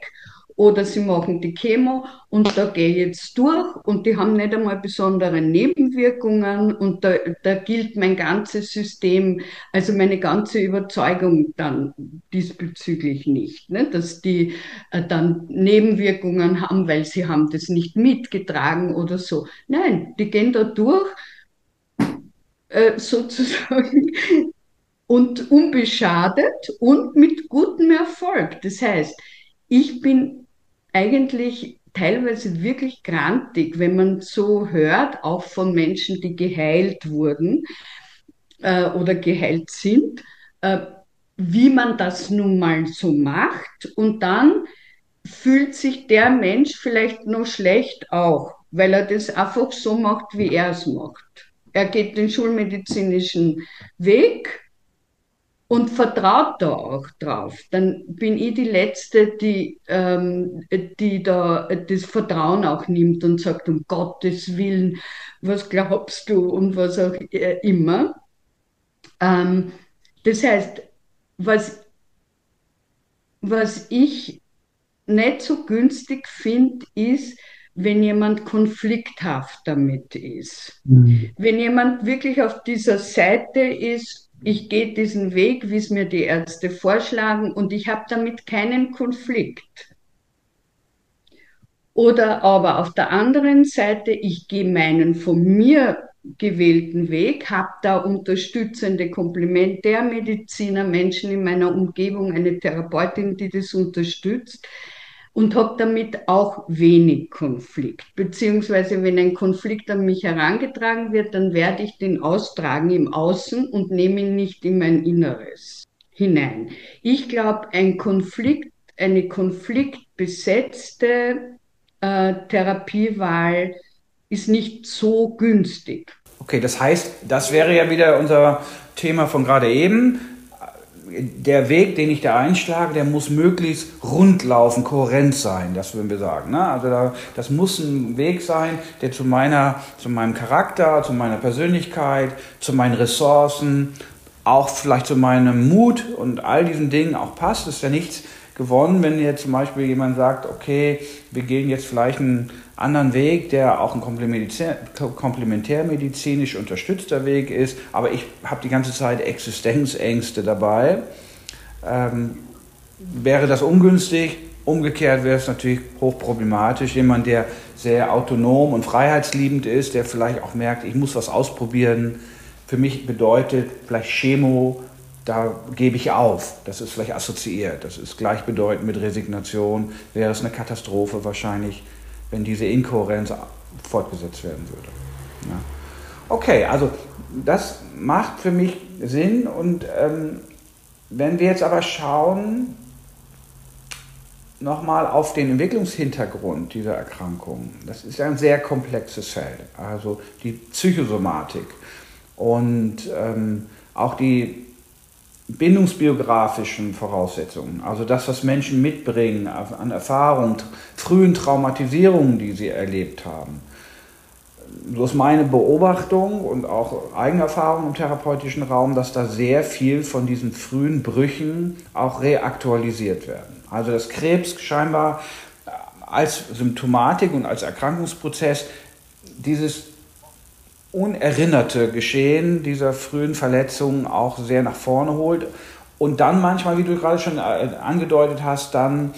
oder sie machen die Chemo und da gehe ich jetzt durch und die haben nicht einmal besondere Nebenwirkungen und da, da gilt mein ganzes System, also meine ganze Überzeugung dann diesbezüglich nicht, ne? dass die äh, dann Nebenwirkungen haben, weil sie haben das nicht mitgetragen oder so. Nein, die gehen da durch äh, sozusagen und unbeschadet und mit gutem Erfolg. Das heißt, ich bin eigentlich teilweise wirklich grantig, wenn man so hört, auch von Menschen, die geheilt wurden äh, oder geheilt sind, äh, wie man das nun mal so macht. Und dann fühlt sich der Mensch vielleicht noch schlecht auch, weil er das einfach so macht, wie er es macht. Er geht den schulmedizinischen Weg und vertraut da auch drauf. Dann bin ich die Letzte, die, ähm, die da das Vertrauen auch nimmt und sagt, um Gottes Willen, was glaubst du und was auch immer. Ähm, das heißt, was, was ich nicht so günstig finde, ist, wenn jemand konflikthaft damit ist. Mhm. Wenn jemand wirklich auf dieser Seite ist, ich gehe diesen Weg, wie es mir die Ärzte vorschlagen und ich habe damit keinen Konflikt. Oder aber auf der anderen Seite, ich gehe meinen von mir gewählten Weg, habe da unterstützende Komplementärmediziner, Menschen in meiner Umgebung, eine Therapeutin, die das unterstützt und habe damit auch wenig Konflikt. Beziehungsweise wenn ein Konflikt an mich herangetragen wird, dann werde ich den austragen im Außen und nehme ihn nicht in mein Inneres hinein. Ich glaube, ein Konflikt eine konfliktbesetzte äh, Therapiewahl ist nicht so günstig. Okay, das heißt, das wäre ja wieder unser Thema von gerade eben. Der Weg, den ich da einschlage, der muss möglichst rund laufen, kohärent sein, das würden wir sagen. Ne? Also da, das muss ein Weg sein, der zu meiner, zu meinem Charakter, zu meiner Persönlichkeit, zu meinen Ressourcen, auch vielleicht zu meinem Mut und all diesen Dingen auch passt. Das ist ja nichts gewonnen, wenn jetzt zum Beispiel jemand sagt, okay, wir gehen jetzt vielleicht einen anderen Weg, der auch ein komplementär, komplementärmedizinisch unterstützter Weg ist, aber ich habe die ganze Zeit Existenzängste dabei. Ähm, wäre das ungünstig? Umgekehrt wäre es natürlich hochproblematisch. Jemand, der sehr autonom und freiheitsliebend ist, der vielleicht auch merkt, ich muss was ausprobieren. Für mich bedeutet vielleicht Chemo da gebe ich auf. Das ist vielleicht assoziiert. Das ist gleichbedeutend mit Resignation. Wäre es eine Katastrophe wahrscheinlich, wenn diese Inkohärenz fortgesetzt werden würde. Ja. Okay, also das macht für mich Sinn. Und ähm, wenn wir jetzt aber schauen, nochmal auf den Entwicklungshintergrund dieser Erkrankung. Das ist ein sehr komplexes Feld. Also die Psychosomatik und ähm, auch die bindungsbiografischen Voraussetzungen, also das, was Menschen mitbringen an Erfahrungen, frühen Traumatisierungen, die sie erlebt haben. So ist meine Beobachtung und auch Eigenerfahrung im therapeutischen Raum, dass da sehr viel von diesen frühen Brüchen auch reaktualisiert werden. Also dass Krebs scheinbar als Symptomatik und als Erkrankungsprozess dieses unerinnerte Geschehen dieser frühen Verletzungen auch sehr nach vorne holt und dann manchmal, wie du gerade schon äh, angedeutet hast, dann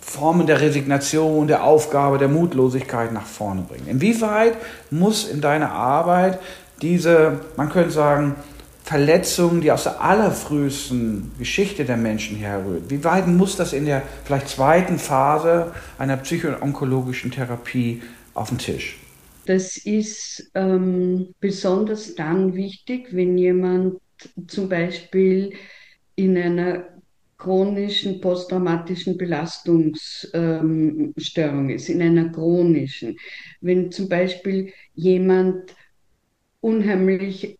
Formen der Resignation, der Aufgabe, der Mutlosigkeit nach vorne bringen. Inwieweit muss in deiner Arbeit diese, man könnte sagen, Verletzung, die aus der allerfrühesten Geschichte der Menschen herrührt, wie weit muss das in der vielleicht zweiten Phase einer psychoonkologischen Therapie auf den Tisch? Das ist ähm, besonders dann wichtig, wenn jemand zum Beispiel in einer chronischen posttraumatischen Belastungsstörung ähm, ist, in einer chronischen. Wenn zum Beispiel jemand unheimlich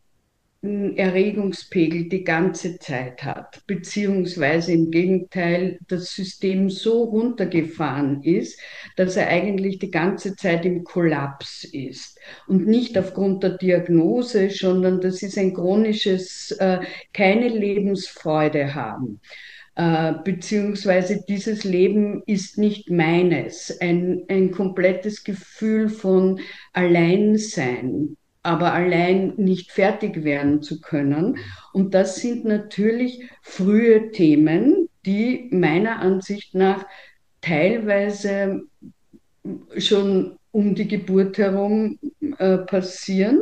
Erregungspegel die ganze Zeit hat, beziehungsweise im Gegenteil das System so runtergefahren ist, dass er eigentlich die ganze Zeit im Kollaps ist. Und nicht aufgrund der Diagnose, sondern das ist ein chronisches, äh, keine Lebensfreude haben. Äh, beziehungsweise dieses Leben ist nicht meines. Ein, ein komplettes Gefühl von Alleinsein, aber allein nicht fertig werden zu können. Und das sind natürlich frühe Themen, die meiner Ansicht nach teilweise schon um die Geburt herum äh, passieren.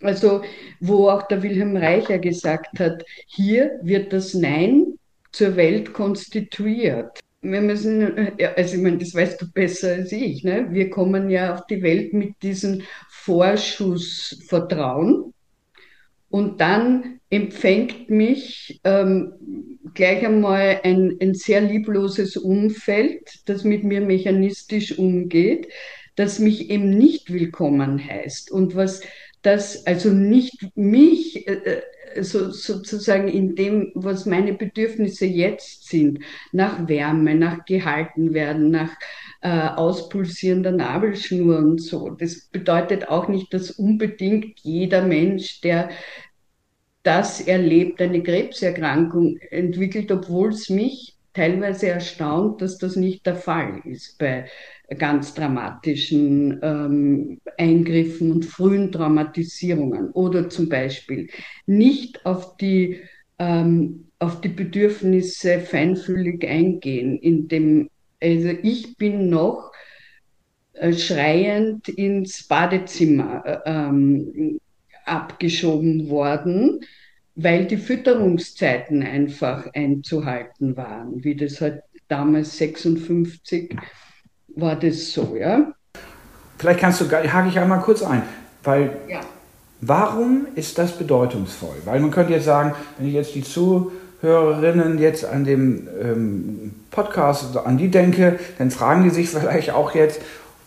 Also wo auch der Wilhelm Reicher gesagt hat, hier wird das Nein zur Welt konstituiert wir müssen, also ich meine, das weißt du besser als ich, ne? wir kommen ja auf die Welt mit diesem Vorschussvertrauen und dann empfängt mich ähm, gleich einmal ein, ein sehr liebloses Umfeld, das mit mir mechanistisch umgeht, das mich eben nicht willkommen heißt. Und was das also nicht mich äh, so, sozusagen in dem, was meine Bedürfnisse jetzt sind, nach Wärme, nach gehalten werden, nach äh, auspulsierender Nabelschnur und so. Das bedeutet auch nicht, dass unbedingt jeder Mensch, der das erlebt, eine Krebserkrankung entwickelt, obwohl es mich teilweise erstaunt, dass das nicht der Fall ist bei ganz dramatischen ähm, Eingriffen und frühen Traumatisierungen. Oder zum Beispiel nicht auf die, ähm, auf die Bedürfnisse feinfühlig eingehen, indem, also ich bin noch äh, schreiend ins Badezimmer äh, ähm, abgeschoben worden, weil die Fütterungszeiten einfach einzuhalten waren, wie das halt damals 56 war das so, ja? Vielleicht kannst du, hake ich einmal kurz ein, weil ja. warum ist das bedeutungsvoll? Weil man könnte jetzt sagen, wenn ich jetzt die Zuhörer Zuhörerinnen jetzt an dem ähm, Podcast an die denke, dann fragen die sich vielleicht auch jetzt,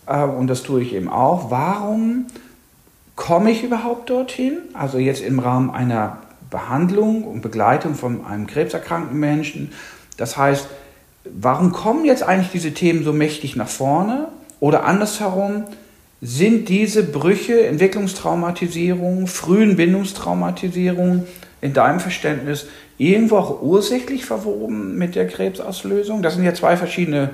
äh, und das tue ich eben auch, warum komme ich überhaupt dorthin? Also jetzt im Rahmen einer Behandlung und Begleitung von einem krebserkrankten Menschen. Das heißt, warum kommen jetzt eigentlich diese Themen so mächtig nach vorne? Oder andersherum, sind diese Brüche, Entwicklungstraumatisierung, frühen Bindungstraumatisierung in deinem Verständnis irgendwo auch ursächlich verwoben mit der Krebsauslösung? Das sind ja zwei verschiedene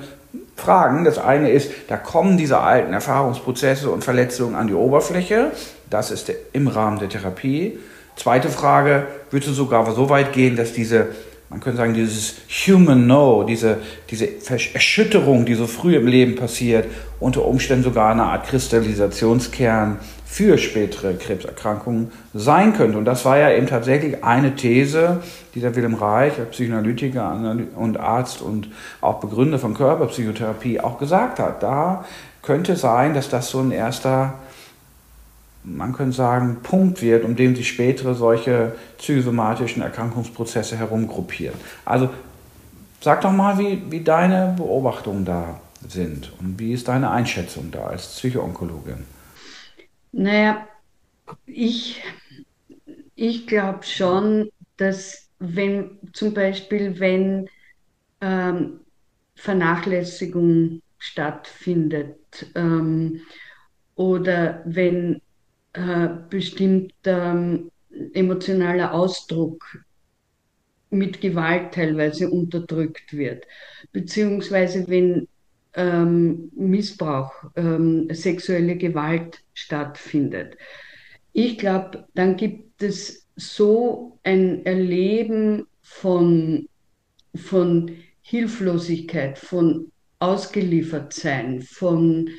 Fragen. Das eine ist, da kommen diese alten Erfahrungsprozesse und Verletzungen an die Oberfläche. Das ist im Rahmen der Therapie. Zweite Frage, würdest du sogar so weit gehen, dass diese man könnte sagen, dieses Human No, diese, diese Erschütterung, die so früh im Leben passiert, unter Umständen sogar eine Art Kristallisationskern für spätere Krebserkrankungen sein könnte. Und das war ja eben tatsächlich eine These, die der Wilhelm Reich, der Psychoanalytiker und Arzt und auch Begründer von Körperpsychotherapie auch gesagt hat. Da könnte sein, dass das so ein erster man könnte sagen, Punkt wird, um den sich spätere solche psychosomatischen Erkrankungsprozesse herumgruppieren. Also sag doch mal, wie, wie deine Beobachtungen da sind und wie ist deine Einschätzung da als Psychoonkologin? Naja, ich, ich glaube schon, dass wenn zum Beispiel, wenn ähm, Vernachlässigung stattfindet ähm, oder wenn äh, bestimmter ähm, emotionaler Ausdruck mit Gewalt teilweise unterdrückt wird, beziehungsweise wenn ähm, Missbrauch, ähm, sexuelle Gewalt stattfindet. Ich glaube, dann gibt es so ein Erleben von, von Hilflosigkeit, von Ausgeliefertsein, von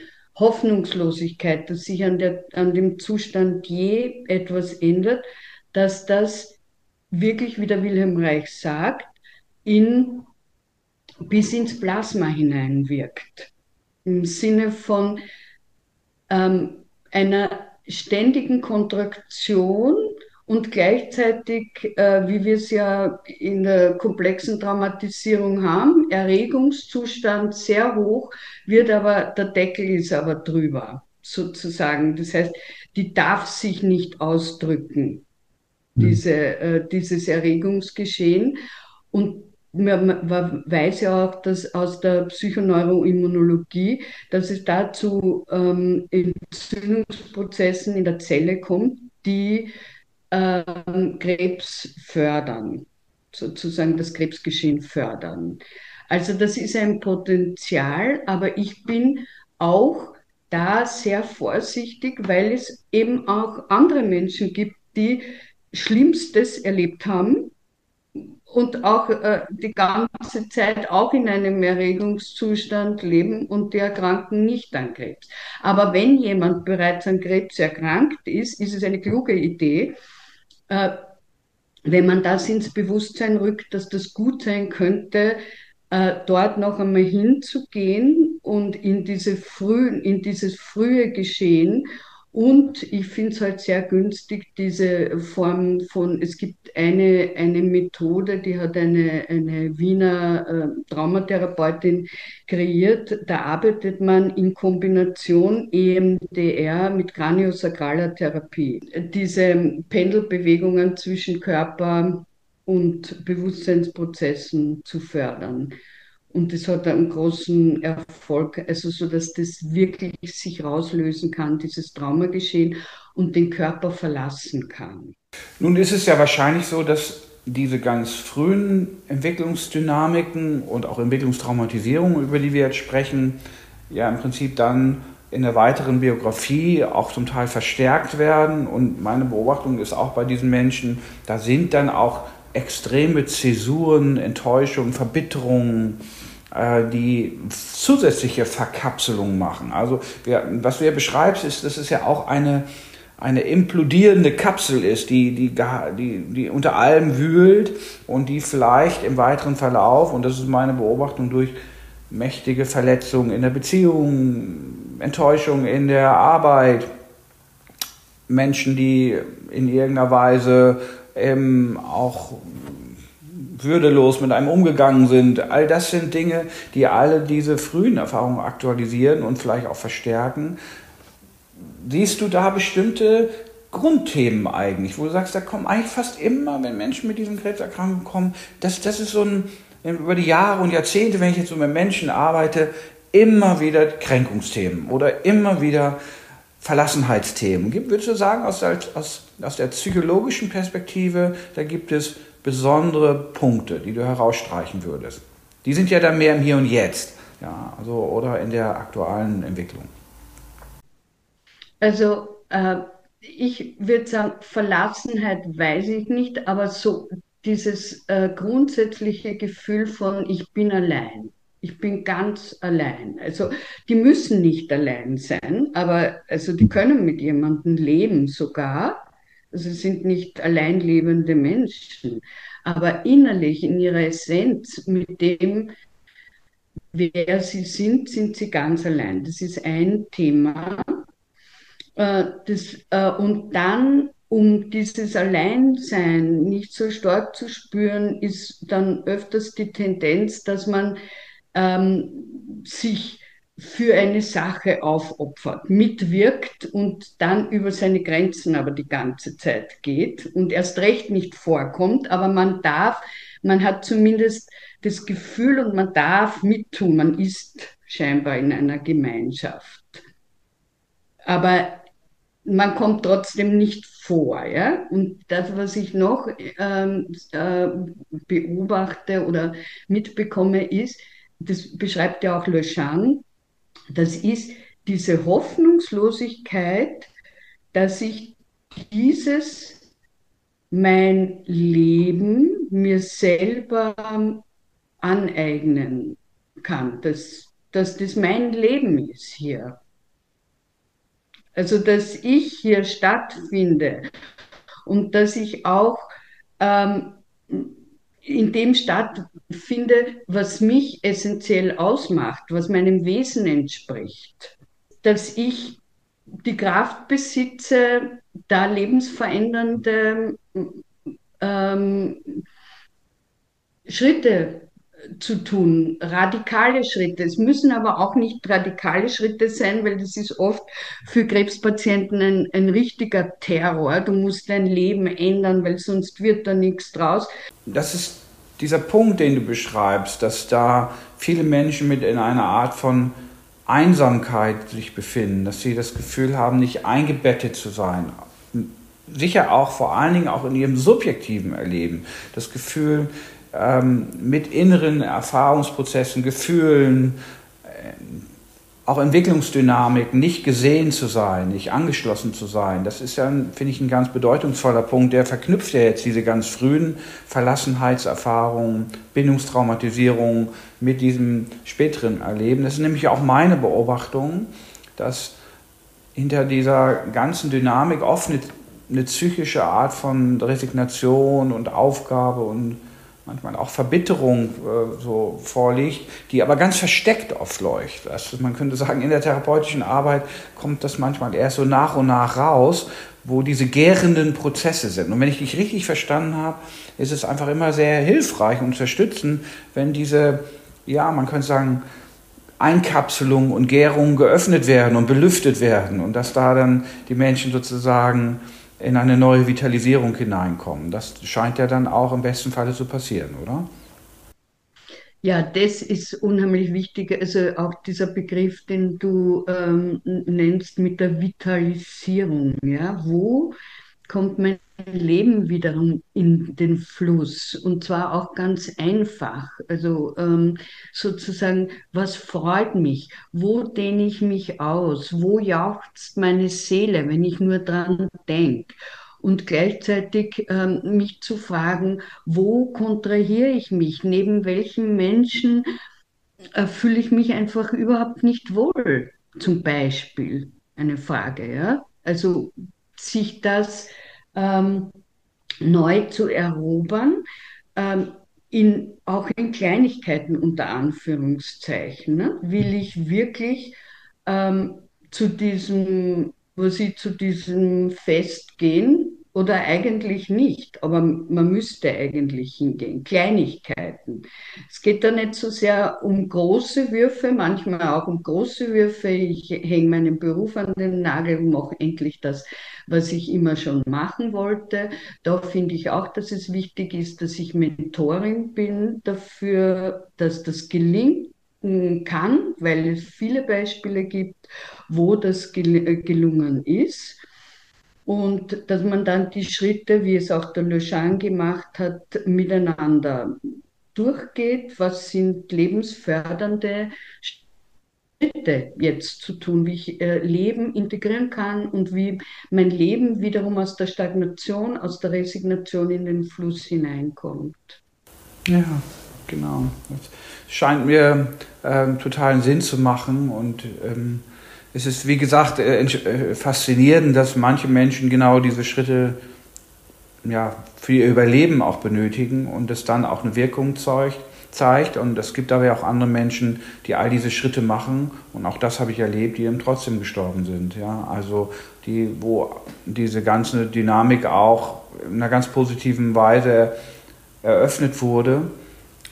Hoffnungslosigkeit, dass sich an, der, an dem Zustand je etwas ändert, dass das wirklich, wie der Wilhelm Reich sagt, in, bis ins Plasma hineinwirkt. Im Sinne von ähm, einer ständigen Kontraktion und gleichzeitig, äh, wie wir es ja in der komplexen Traumatisierung haben, Erregungszustand sehr hoch, wird aber, der Deckel ist aber drüber, sozusagen. Das heißt, die darf sich nicht ausdrücken, mhm. diese, äh, dieses Erregungsgeschehen. Und man, man, weiß ja auch, dass aus der Psychoneuroimmunologie, dass es dazu ähm, Entzündungsprozessen in der Zelle kommt, die ähm, Krebs fördern, sozusagen das Krebsgeschehen fördern. Also das ist ein Potenzial, aber ich bin auch da sehr vorsichtig, weil es eben auch andere Menschen gibt, die Schlimmstes erlebt haben und auch äh, die ganze Zeit auch in einem Erregungszustand leben und die erkranken nicht an Krebs. Aber wenn jemand bereits an Krebs erkrankt ist, ist es eine kluge Idee, wenn man das ins Bewusstsein rückt, dass das gut sein könnte, äh, dort noch einmal hinzugehen und in, diese frühen, in dieses frühe Geschehen und ich finde es halt sehr günstig, diese Form von, es gibt eine, eine Methode, die hat eine, eine Wiener äh, Traumatherapeutin kreiert. Da arbeitet man in Kombination EMDR mit Kraniosakraler Therapie. Diese Pendelbewegungen zwischen Körper und Bewusstseinsprozessen zu fördern. Und das hat einen großen Erfolg, also so dass das wirklich sich rauslösen kann, dieses Traumageschehen und den Körper verlassen kann. Nun ist es ja wahrscheinlich so, dass diese ganz frühen Entwicklungsdynamiken und auch Entwicklungstraumatisierungen, über die wir jetzt sprechen, ja im Prinzip dann in der weiteren Biografie auch zum Teil verstärkt werden. Und meine Beobachtung ist auch bei diesen Menschen, da sind dann auch extreme Zäsuren, Enttäuschungen, Verbitterungen, die zusätzliche Verkapselung machen. Also wir, was du ja beschreibst, ist, dass es ja auch eine, eine implodierende Kapsel ist, die, die, die, die unter allem wühlt und die vielleicht im weiteren Verlauf, und das ist meine Beobachtung, durch mächtige Verletzungen in der Beziehung, Enttäuschung in der Arbeit, Menschen, die in irgendeiner Weise ähm, auch würdelos mit einem umgegangen sind. All das sind Dinge, die alle diese frühen Erfahrungen aktualisieren und vielleicht auch verstärken. Siehst du da bestimmte Grundthemen eigentlich, wo du sagst, da kommen eigentlich fast immer, wenn Menschen mit diesen Krebserkrankungen kommen, das, das ist so ein, über die Jahre und Jahrzehnte, wenn ich jetzt so mit Menschen arbeite, immer wieder Kränkungsthemen oder immer wieder Verlassenheitsthemen. Würdest du sagen, aus aus, aus der psychologischen Perspektive, da gibt es besondere Punkte, die du herausstreichen würdest? Die sind ja dann mehr im Hier und Jetzt, ja, also, oder in der aktuellen Entwicklung. Also, äh, ich würde sagen, Verlassenheit weiß ich nicht, aber so dieses äh, grundsätzliche Gefühl von, ich bin allein. Ich bin ganz allein. Also die müssen nicht allein sein, aber also die können mit jemandem leben sogar. Sie sind nicht allein lebende Menschen, aber innerlich in ihrer Essenz mit dem, wer sie sind, sind sie ganz allein. Das ist ein Thema. Äh, das, äh, und dann, um dieses Alleinsein nicht so stark zu spüren, ist dann öfters die Tendenz, dass man ähm, sich für eine Sache aufopfert, mitwirkt und dann über seine Grenzen aber die ganze Zeit geht und erst recht nicht vorkommt, aber man darf, man hat zumindest das Gefühl und man darf mittun, man ist scheinbar in einer Gemeinschaft. Aber man kommt trotzdem nicht vor. Ja? Und das, was ich noch ähm, äh, beobachte oder mitbekomme, ist, das beschreibt ja auch Le Chang, das ist diese Hoffnungslosigkeit, dass ich dieses mein Leben mir selber aneignen kann, dass, dass das mein Leben ist hier. Also, dass ich hier stattfinde und dass ich auch ähm, in dem stattfinde, was mich essentiell ausmacht, was meinem Wesen entspricht. Dass ich die Kraft besitze, da lebensverändernde ähm, Schritte zu tun, radikale Schritte. Es müssen aber auch nicht radikale Schritte sein, weil das ist oft für Krebspatienten ein, ein richtiger Terror. Du musst dein Leben ändern, weil sonst wird da nichts draus. Das ist dieser Punkt, den du beschreibst, dass da viele Menschen mit in einer Art von Einsamkeit sich befinden, dass sie das Gefühl haben, nicht eingebettet zu sein. Sicher auch vor allen Dingen auch in ihrem subjektiven Erleben. Das Gefühl, ähm, mit inneren Erfahrungsprozessen, Gefühlen, äh, auch Entwicklungsdynamik, nicht gesehen zu sein, nicht angeschlossen zu sein. Das ist ja, finde ich, ein ganz bedeutungsvoller Punkt. Der verknüpft ja jetzt diese ganz frühen Verlassenheitserfahrungen, Bindungstraumatisierungen mit diesem späteren Erleben. Das ist nämlich auch meine Beobachtung, dass hinter dieser ganzen Dynamik oft eine, eine psychische Art von Resignation und Aufgabe und manchmal auch Verbitterung äh, so vorliegt, die aber ganz versteckt oft leuchtet. Also man könnte sagen, in der therapeutischen Arbeit kommt das manchmal erst so nach und nach raus, wo diese gärenden Prozesse sind. Und wenn ich dich richtig verstanden habe, ist es einfach immer sehr hilfreich und unterstützend, wenn diese, ja, man könnte sagen, Einkapselung und Gärung geöffnet werden und belüftet werden und dass da dann die Menschen sozusagen in eine neue Vitalisierung hineinkommen. Das scheint ja dann auch im besten Falle zu passieren, oder? Ja, das ist unheimlich wichtig. Also auch dieser Begriff, den du ähm, nennst mit der Vitalisierung. Ja, wo kommt mein Leben wiederum in den Fluss und zwar auch ganz einfach. Also ähm, sozusagen, was freut mich? Wo dehne ich mich aus? Wo jauchzt meine Seele, wenn ich nur dran denke? Und gleichzeitig ähm, mich zu fragen, wo kontrahiere ich mich? Neben welchen Menschen äh, fühle ich mich einfach überhaupt nicht wohl? Zum Beispiel eine Frage, ja? Also sich das ähm, neu zu erobern, ähm, in, auch in Kleinigkeiten unter Anführungszeichen. Ne? Will ich wirklich ähm, zu diesem, wo sie zu diesem Fest gehen, oder eigentlich nicht, aber man müsste eigentlich hingehen. Kleinigkeiten. Es geht da nicht so sehr um große Würfe, manchmal auch um große Würfe. Ich hänge meinen Beruf an den Nagel und mache endlich das, was ich immer schon machen wollte. Da finde ich auch, dass es wichtig ist, dass ich Mentorin bin dafür, dass das gelingt kann, weil es viele Beispiele gibt, wo das gelungen ist. Und dass man dann die Schritte, wie es auch der Jean gemacht hat, miteinander durchgeht. Was sind lebensfördernde Schritte jetzt zu tun, wie ich äh, Leben integrieren kann und wie mein Leben wiederum aus der Stagnation, aus der Resignation in den Fluss hineinkommt. Ja, genau. Das scheint mir ähm, totalen Sinn zu machen und ähm, es ist, wie gesagt, äh, äh, faszinierend, dass manche Menschen genau diese Schritte ja, für ihr Überleben auch benötigen und es dann auch eine Wirkung zeigt. zeigt. Und es gibt aber auch andere Menschen, die all diese Schritte machen und auch das habe ich erlebt, die eben trotzdem gestorben sind. Ja? Also die, wo diese ganze Dynamik auch in einer ganz positiven Weise eröffnet wurde,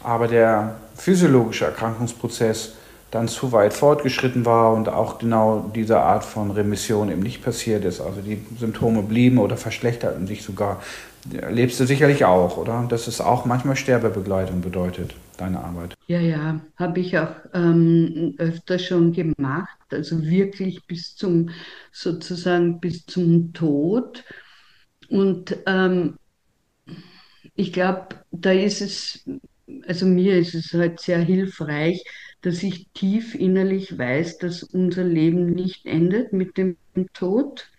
aber der physiologische Erkrankungsprozess dann zu weit fortgeschritten war und auch genau diese Art von Remission eben nicht passiert ist. Also die Symptome blieben oder verschlechterten sich sogar. Lebst du sicherlich auch, oder? Das ist auch manchmal Sterbebegleitung bedeutet, deine Arbeit. Ja, ja, habe ich auch ähm, öfter schon gemacht. Also wirklich bis zum, sozusagen bis zum Tod. Und ähm, ich glaube, da ist es, also mir ist es halt sehr hilfreich, dass ich tief innerlich weiß, dass unser Leben nicht endet mit dem Tod.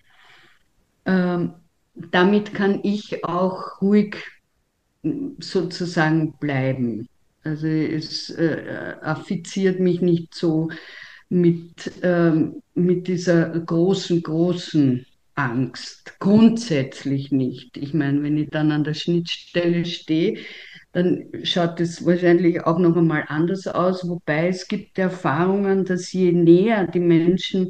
Ähm, damit kann ich auch ruhig sozusagen bleiben. Also es äh, affiziert mich nicht so mit, ähm, mit dieser großen, großen Angst. Grundsätzlich nicht. Ich meine, wenn ich dann an der Schnittstelle stehe, dann schaut es wahrscheinlich auch noch einmal anders aus. Wobei es gibt Erfahrungen, dass je näher die Menschen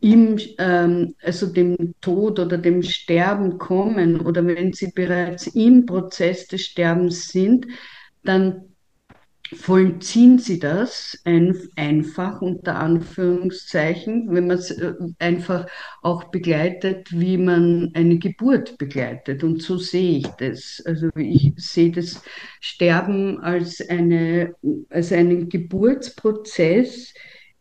im, ähm, also dem Tod oder dem Sterben kommen oder wenn sie bereits im Prozess des Sterbens sind, dann vollziehen sie das ein, einfach unter Anführungszeichen, wenn man es äh, einfach auch begleitet, wie man eine Geburt begleitet. Und so sehe ich das. Also ich sehe das Sterben als, eine, als einen Geburtsprozess,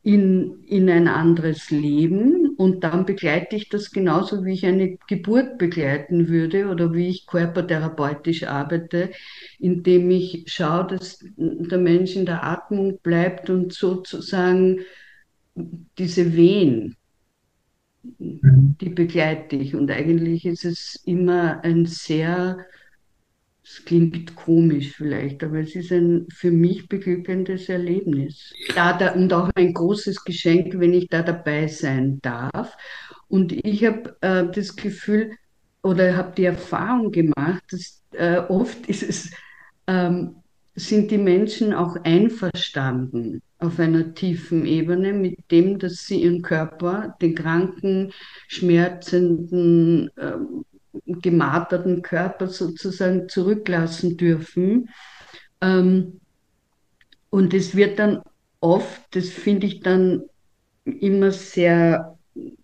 in, in ein anderes Leben und dann begleite ich das genauso, wie ich eine Geburt begleiten würde oder wie ich körpertherapeutisch arbeite, indem ich schaue, dass der Mensch in der Atmung bleibt und sozusagen diese Wehen, mhm. die begleite ich. Und eigentlich ist es immer ein sehr es klingt komisch vielleicht, aber es ist ein für mich beglückendes Erlebnis. Da, da, und auch ein großes Geschenk, wenn ich da dabei sein darf. Und ich habe äh, das Gefühl oder habe die Erfahrung gemacht, dass äh, oft ist es, ähm, sind die Menschen auch einverstanden auf einer tiefen Ebene mit dem, dass sie ihren Körper, den kranken, schmerzenden, ähm, gemarterten Körper sozusagen zurücklassen dürfen. Ähm, und es wird dann oft, das finde ich dann immer sehr,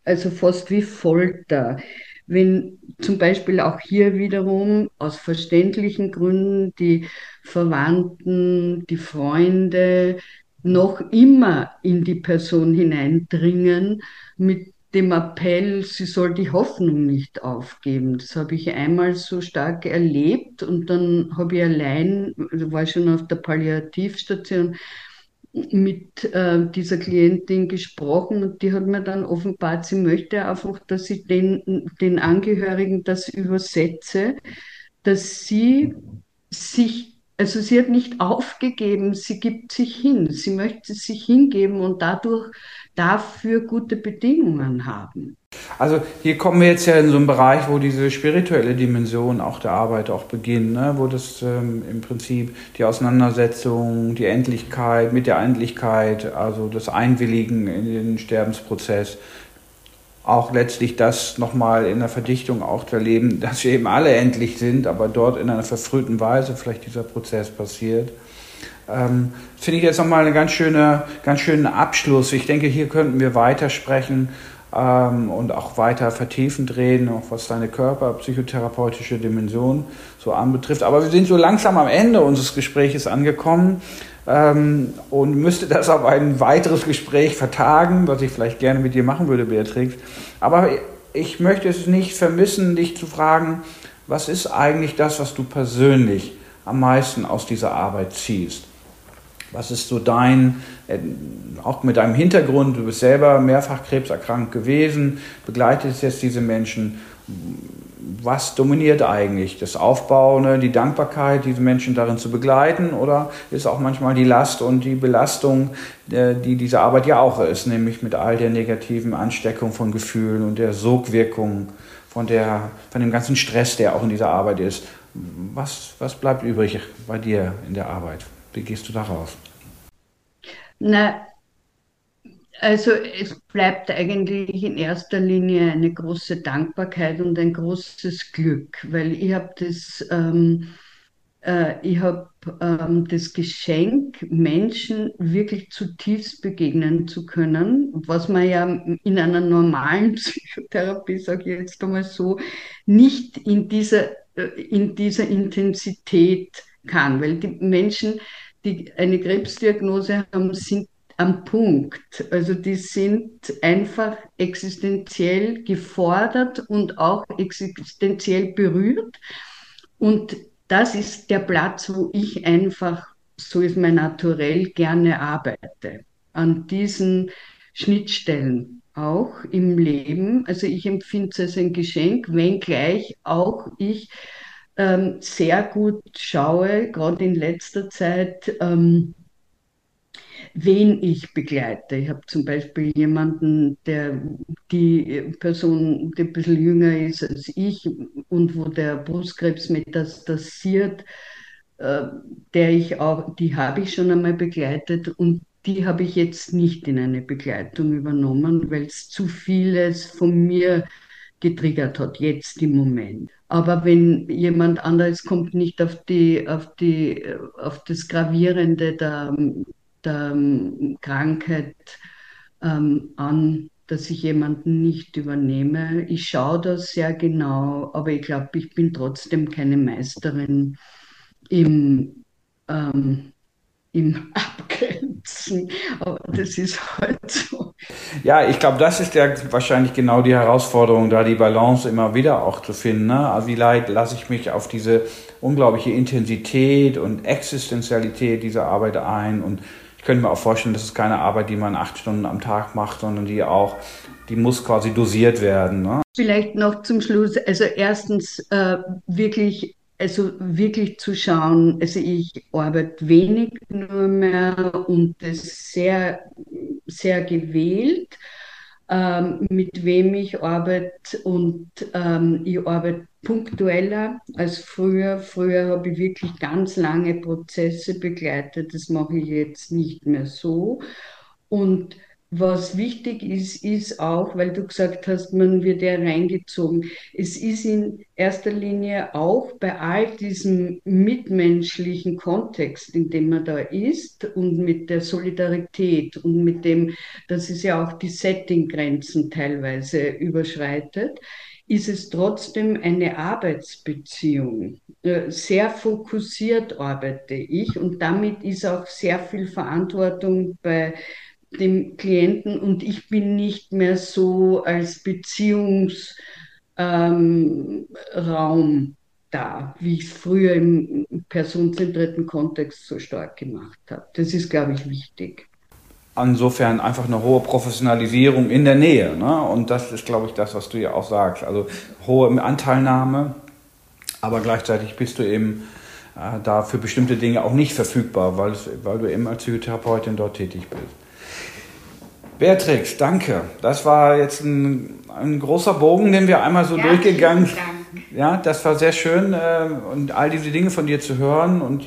also fast wie Folter. Wenn zum Beispiel auch hier wiederum aus verständlichen Gründen die Verwandten, die Freunde noch immer in die Person hineindringen mit dem Appell, sie soll die Hoffnung nicht aufgeben. Das habe ich einmal so stark erlebt und dann habe ich allein, also war schon auf der Palliativstation, mit äh, dieser Klientin gesprochen und die hat mir dann offenbart, sie möchte einfach, dass ich den, den Angehörigen das übersetze, dass sie sich also sie hat nicht aufgegeben, sie gibt sich hin, sie möchte sich hingeben und dadurch dafür gute Bedingungen haben. Also hier kommen wir jetzt ja in so einen Bereich, wo diese spirituelle Dimension auch der Arbeit auch beginnt, ne? wo das ähm, im Prinzip die Auseinandersetzung, die Endlichkeit mit der Endlichkeit, also das Einwilligen in den Sterbensprozess auch letztlich das nochmal in der Verdichtung auch erleben, dass wir eben alle endlich sind, aber dort in einer verfrühten Weise vielleicht dieser Prozess passiert. Ähm, Finde ich jetzt nochmal einen ganz, schöne, ganz schönen Abschluss. Ich denke, hier könnten wir weitersprechen ähm, und auch weiter vertiefend reden, auch was deine körperpsychotherapeutische Dimension so anbetrifft. Aber wir sind so langsam am Ende unseres Gespräches angekommen ähm, und müsste das auf ein weiteres Gespräch vertagen, was ich vielleicht gerne mit dir machen würde, Beatrix. Aber ich möchte es nicht vermissen, dich zu fragen, was ist eigentlich das, was du persönlich am meisten aus dieser Arbeit ziehst? Was ist so dein, auch mit deinem Hintergrund, du bist selber mehrfach krebserkrankt gewesen, begleitest jetzt diese Menschen. Was dominiert eigentlich? Das Aufbauen, die Dankbarkeit, diese Menschen darin zu begleiten oder ist auch manchmal die Last und die Belastung, äh, die diese Arbeit ja auch ist, nämlich mit all der negativen Ansteckung von Gefühlen und der Sogwirkung, von, der, von dem ganzen Stress, der auch in dieser Arbeit ist. Was, was bleibt übrig bei dir in der Arbeit? Wie gehst du daraus? Na, also es bleibt eigentlich in erster Linie eine große Dankbarkeit und ein großes Glück, weil ich habe das, ähm, äh, ich ähm, das Geschenk, Menschen wirklich zutiefst begegnen zu können, was man ja in einer normalen Psychotherapie, sage ich jetzt einmal so, nicht in dieser, äh, in dieser Intensität kann, weil die Menschen, die eine Krebsdiagnose haben, sind am Punkt. Also die sind einfach existenziell gefordert und auch existenziell berührt. Und das ist der Platz, wo ich einfach, so ist mein Naturell, gerne arbeite. An diesen Schnittstellen auch im Leben. Also ich empfinde es als ein Geschenk, wenngleich auch ich ähm, sehr gut schaue, gerade in letzter Zeit, ähm, wen ich begleite. Ich habe zum Beispiel jemanden, der die Person, die ein bisschen jünger ist als ich und wo der Brustkrebs metastasiert, äh, der ich auch, die habe ich schon einmal begleitet und die habe ich jetzt nicht in eine Begleitung übernommen, weil es zu vieles von mir getriggert hat, jetzt im Moment. Aber wenn jemand anderes kommt nicht auf die, auf die, auf das Gravierende der, der Krankheit ähm, an, dass ich jemanden nicht übernehme. Ich schaue das sehr genau, aber ich glaube, ich bin trotzdem keine Meisterin im, ähm, im Abgrenzen. Aber das ist halt so. Ja, ich glaube, das ist ja wahrscheinlich genau die Herausforderung, da die Balance immer wieder auch zu finden. Ne? Also wie leid lasse ich mich auf diese unglaubliche Intensität und Existenzialität dieser Arbeit ein und ich könnte mir auch vorstellen, das ist keine Arbeit, die man acht Stunden am Tag macht, sondern die auch, die muss quasi dosiert werden. Ne? Vielleicht noch zum Schluss, also erstens äh, wirklich also wirklich zu schauen, also ich arbeite wenig nur mehr und das sehr, sehr gewählt, ähm, mit wem ich arbeite und ähm, ich arbeite punktueller als früher. Früher habe ich wirklich ganz lange Prozesse begleitet. Das mache ich jetzt nicht mehr so. Und was wichtig ist, ist auch, weil du gesagt hast, man wird ja reingezogen. Es ist in erster Linie auch bei all diesem mitmenschlichen Kontext, in dem man da ist und mit der Solidarität und mit dem, dass es ja auch die Settinggrenzen teilweise überschreitet, ist es trotzdem eine Arbeitsbeziehung. Äh, sehr fokussiert arbeite ich und damit ist auch sehr viel Verantwortung bei dem Klienten und ich bin nicht mehr so als Beziehungsraum ähm, da, wie ich es früher im personenzentrierten Kontext so stark gemacht habe. Das ist, glaube ich, wichtig. Insofern einfach eine hohe Professionalisierung in der Nähe. Ne? Und das ist, glaube ich, das, was du ja auch sagst. Also hohe Anteilnahme, aber gleichzeitig bist du eben äh, da für bestimmte Dinge auch nicht verfügbar, weil, weil du eben als Psychotherapeutin dort tätig bist. Beatrix, danke. Das war jetzt ein, ein großer Bogen, den wir einmal so ja, durchgegangen sind. Ja, das war sehr schön äh, und all diese Dinge von dir zu hören. Und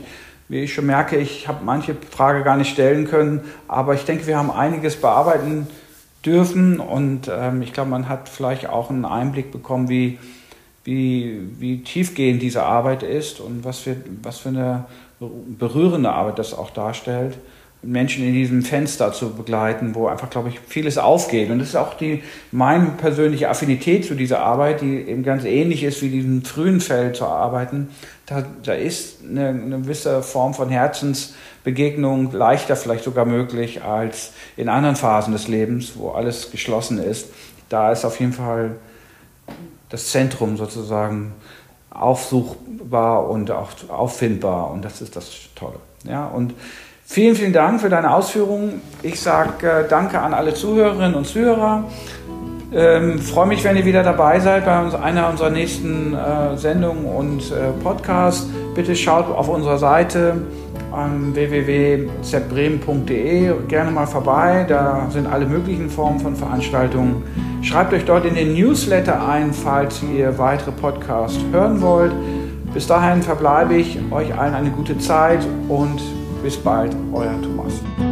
wie ich schon merke, ich habe manche Frage gar nicht stellen können, aber ich denke, wir haben einiges bearbeiten dürfen. Und ähm, ich glaube, man hat vielleicht auch einen Einblick bekommen, wie, wie, wie tiefgehend diese Arbeit ist und was für, was für eine berührende Arbeit das auch darstellt. Menschen in diesem Fenster zu begleiten, wo einfach, glaube ich, vieles aufgeht. Und das ist auch die, meine persönliche Affinität zu dieser Arbeit, die eben ganz ähnlich ist wie diesem frühen Feld zu arbeiten. Da, da ist eine, eine gewisse Form von Herzensbegegnung leichter vielleicht sogar möglich als in anderen Phasen des Lebens, wo alles geschlossen ist. Da ist auf jeden Fall das Zentrum sozusagen aufsuchbar und auch auffindbar und das ist das Tolle. Ja, und Vielen, vielen Dank für deine Ausführungen. Ich sage äh, danke an alle Zuhörerinnen und Zuhörer. Ähm, freue mich, wenn ihr wieder dabei seid bei uns, einer unserer nächsten äh, Sendungen und äh, Podcasts. Bitte schaut auf unserer Seite ähm, www.zbremen.de gerne mal vorbei. Da sind alle möglichen Formen von Veranstaltungen. Schreibt euch dort in den Newsletter ein, falls ihr weitere Podcasts hören wollt. Bis dahin verbleibe ich euch allen eine gute Zeit und bis bald, euer Thomas.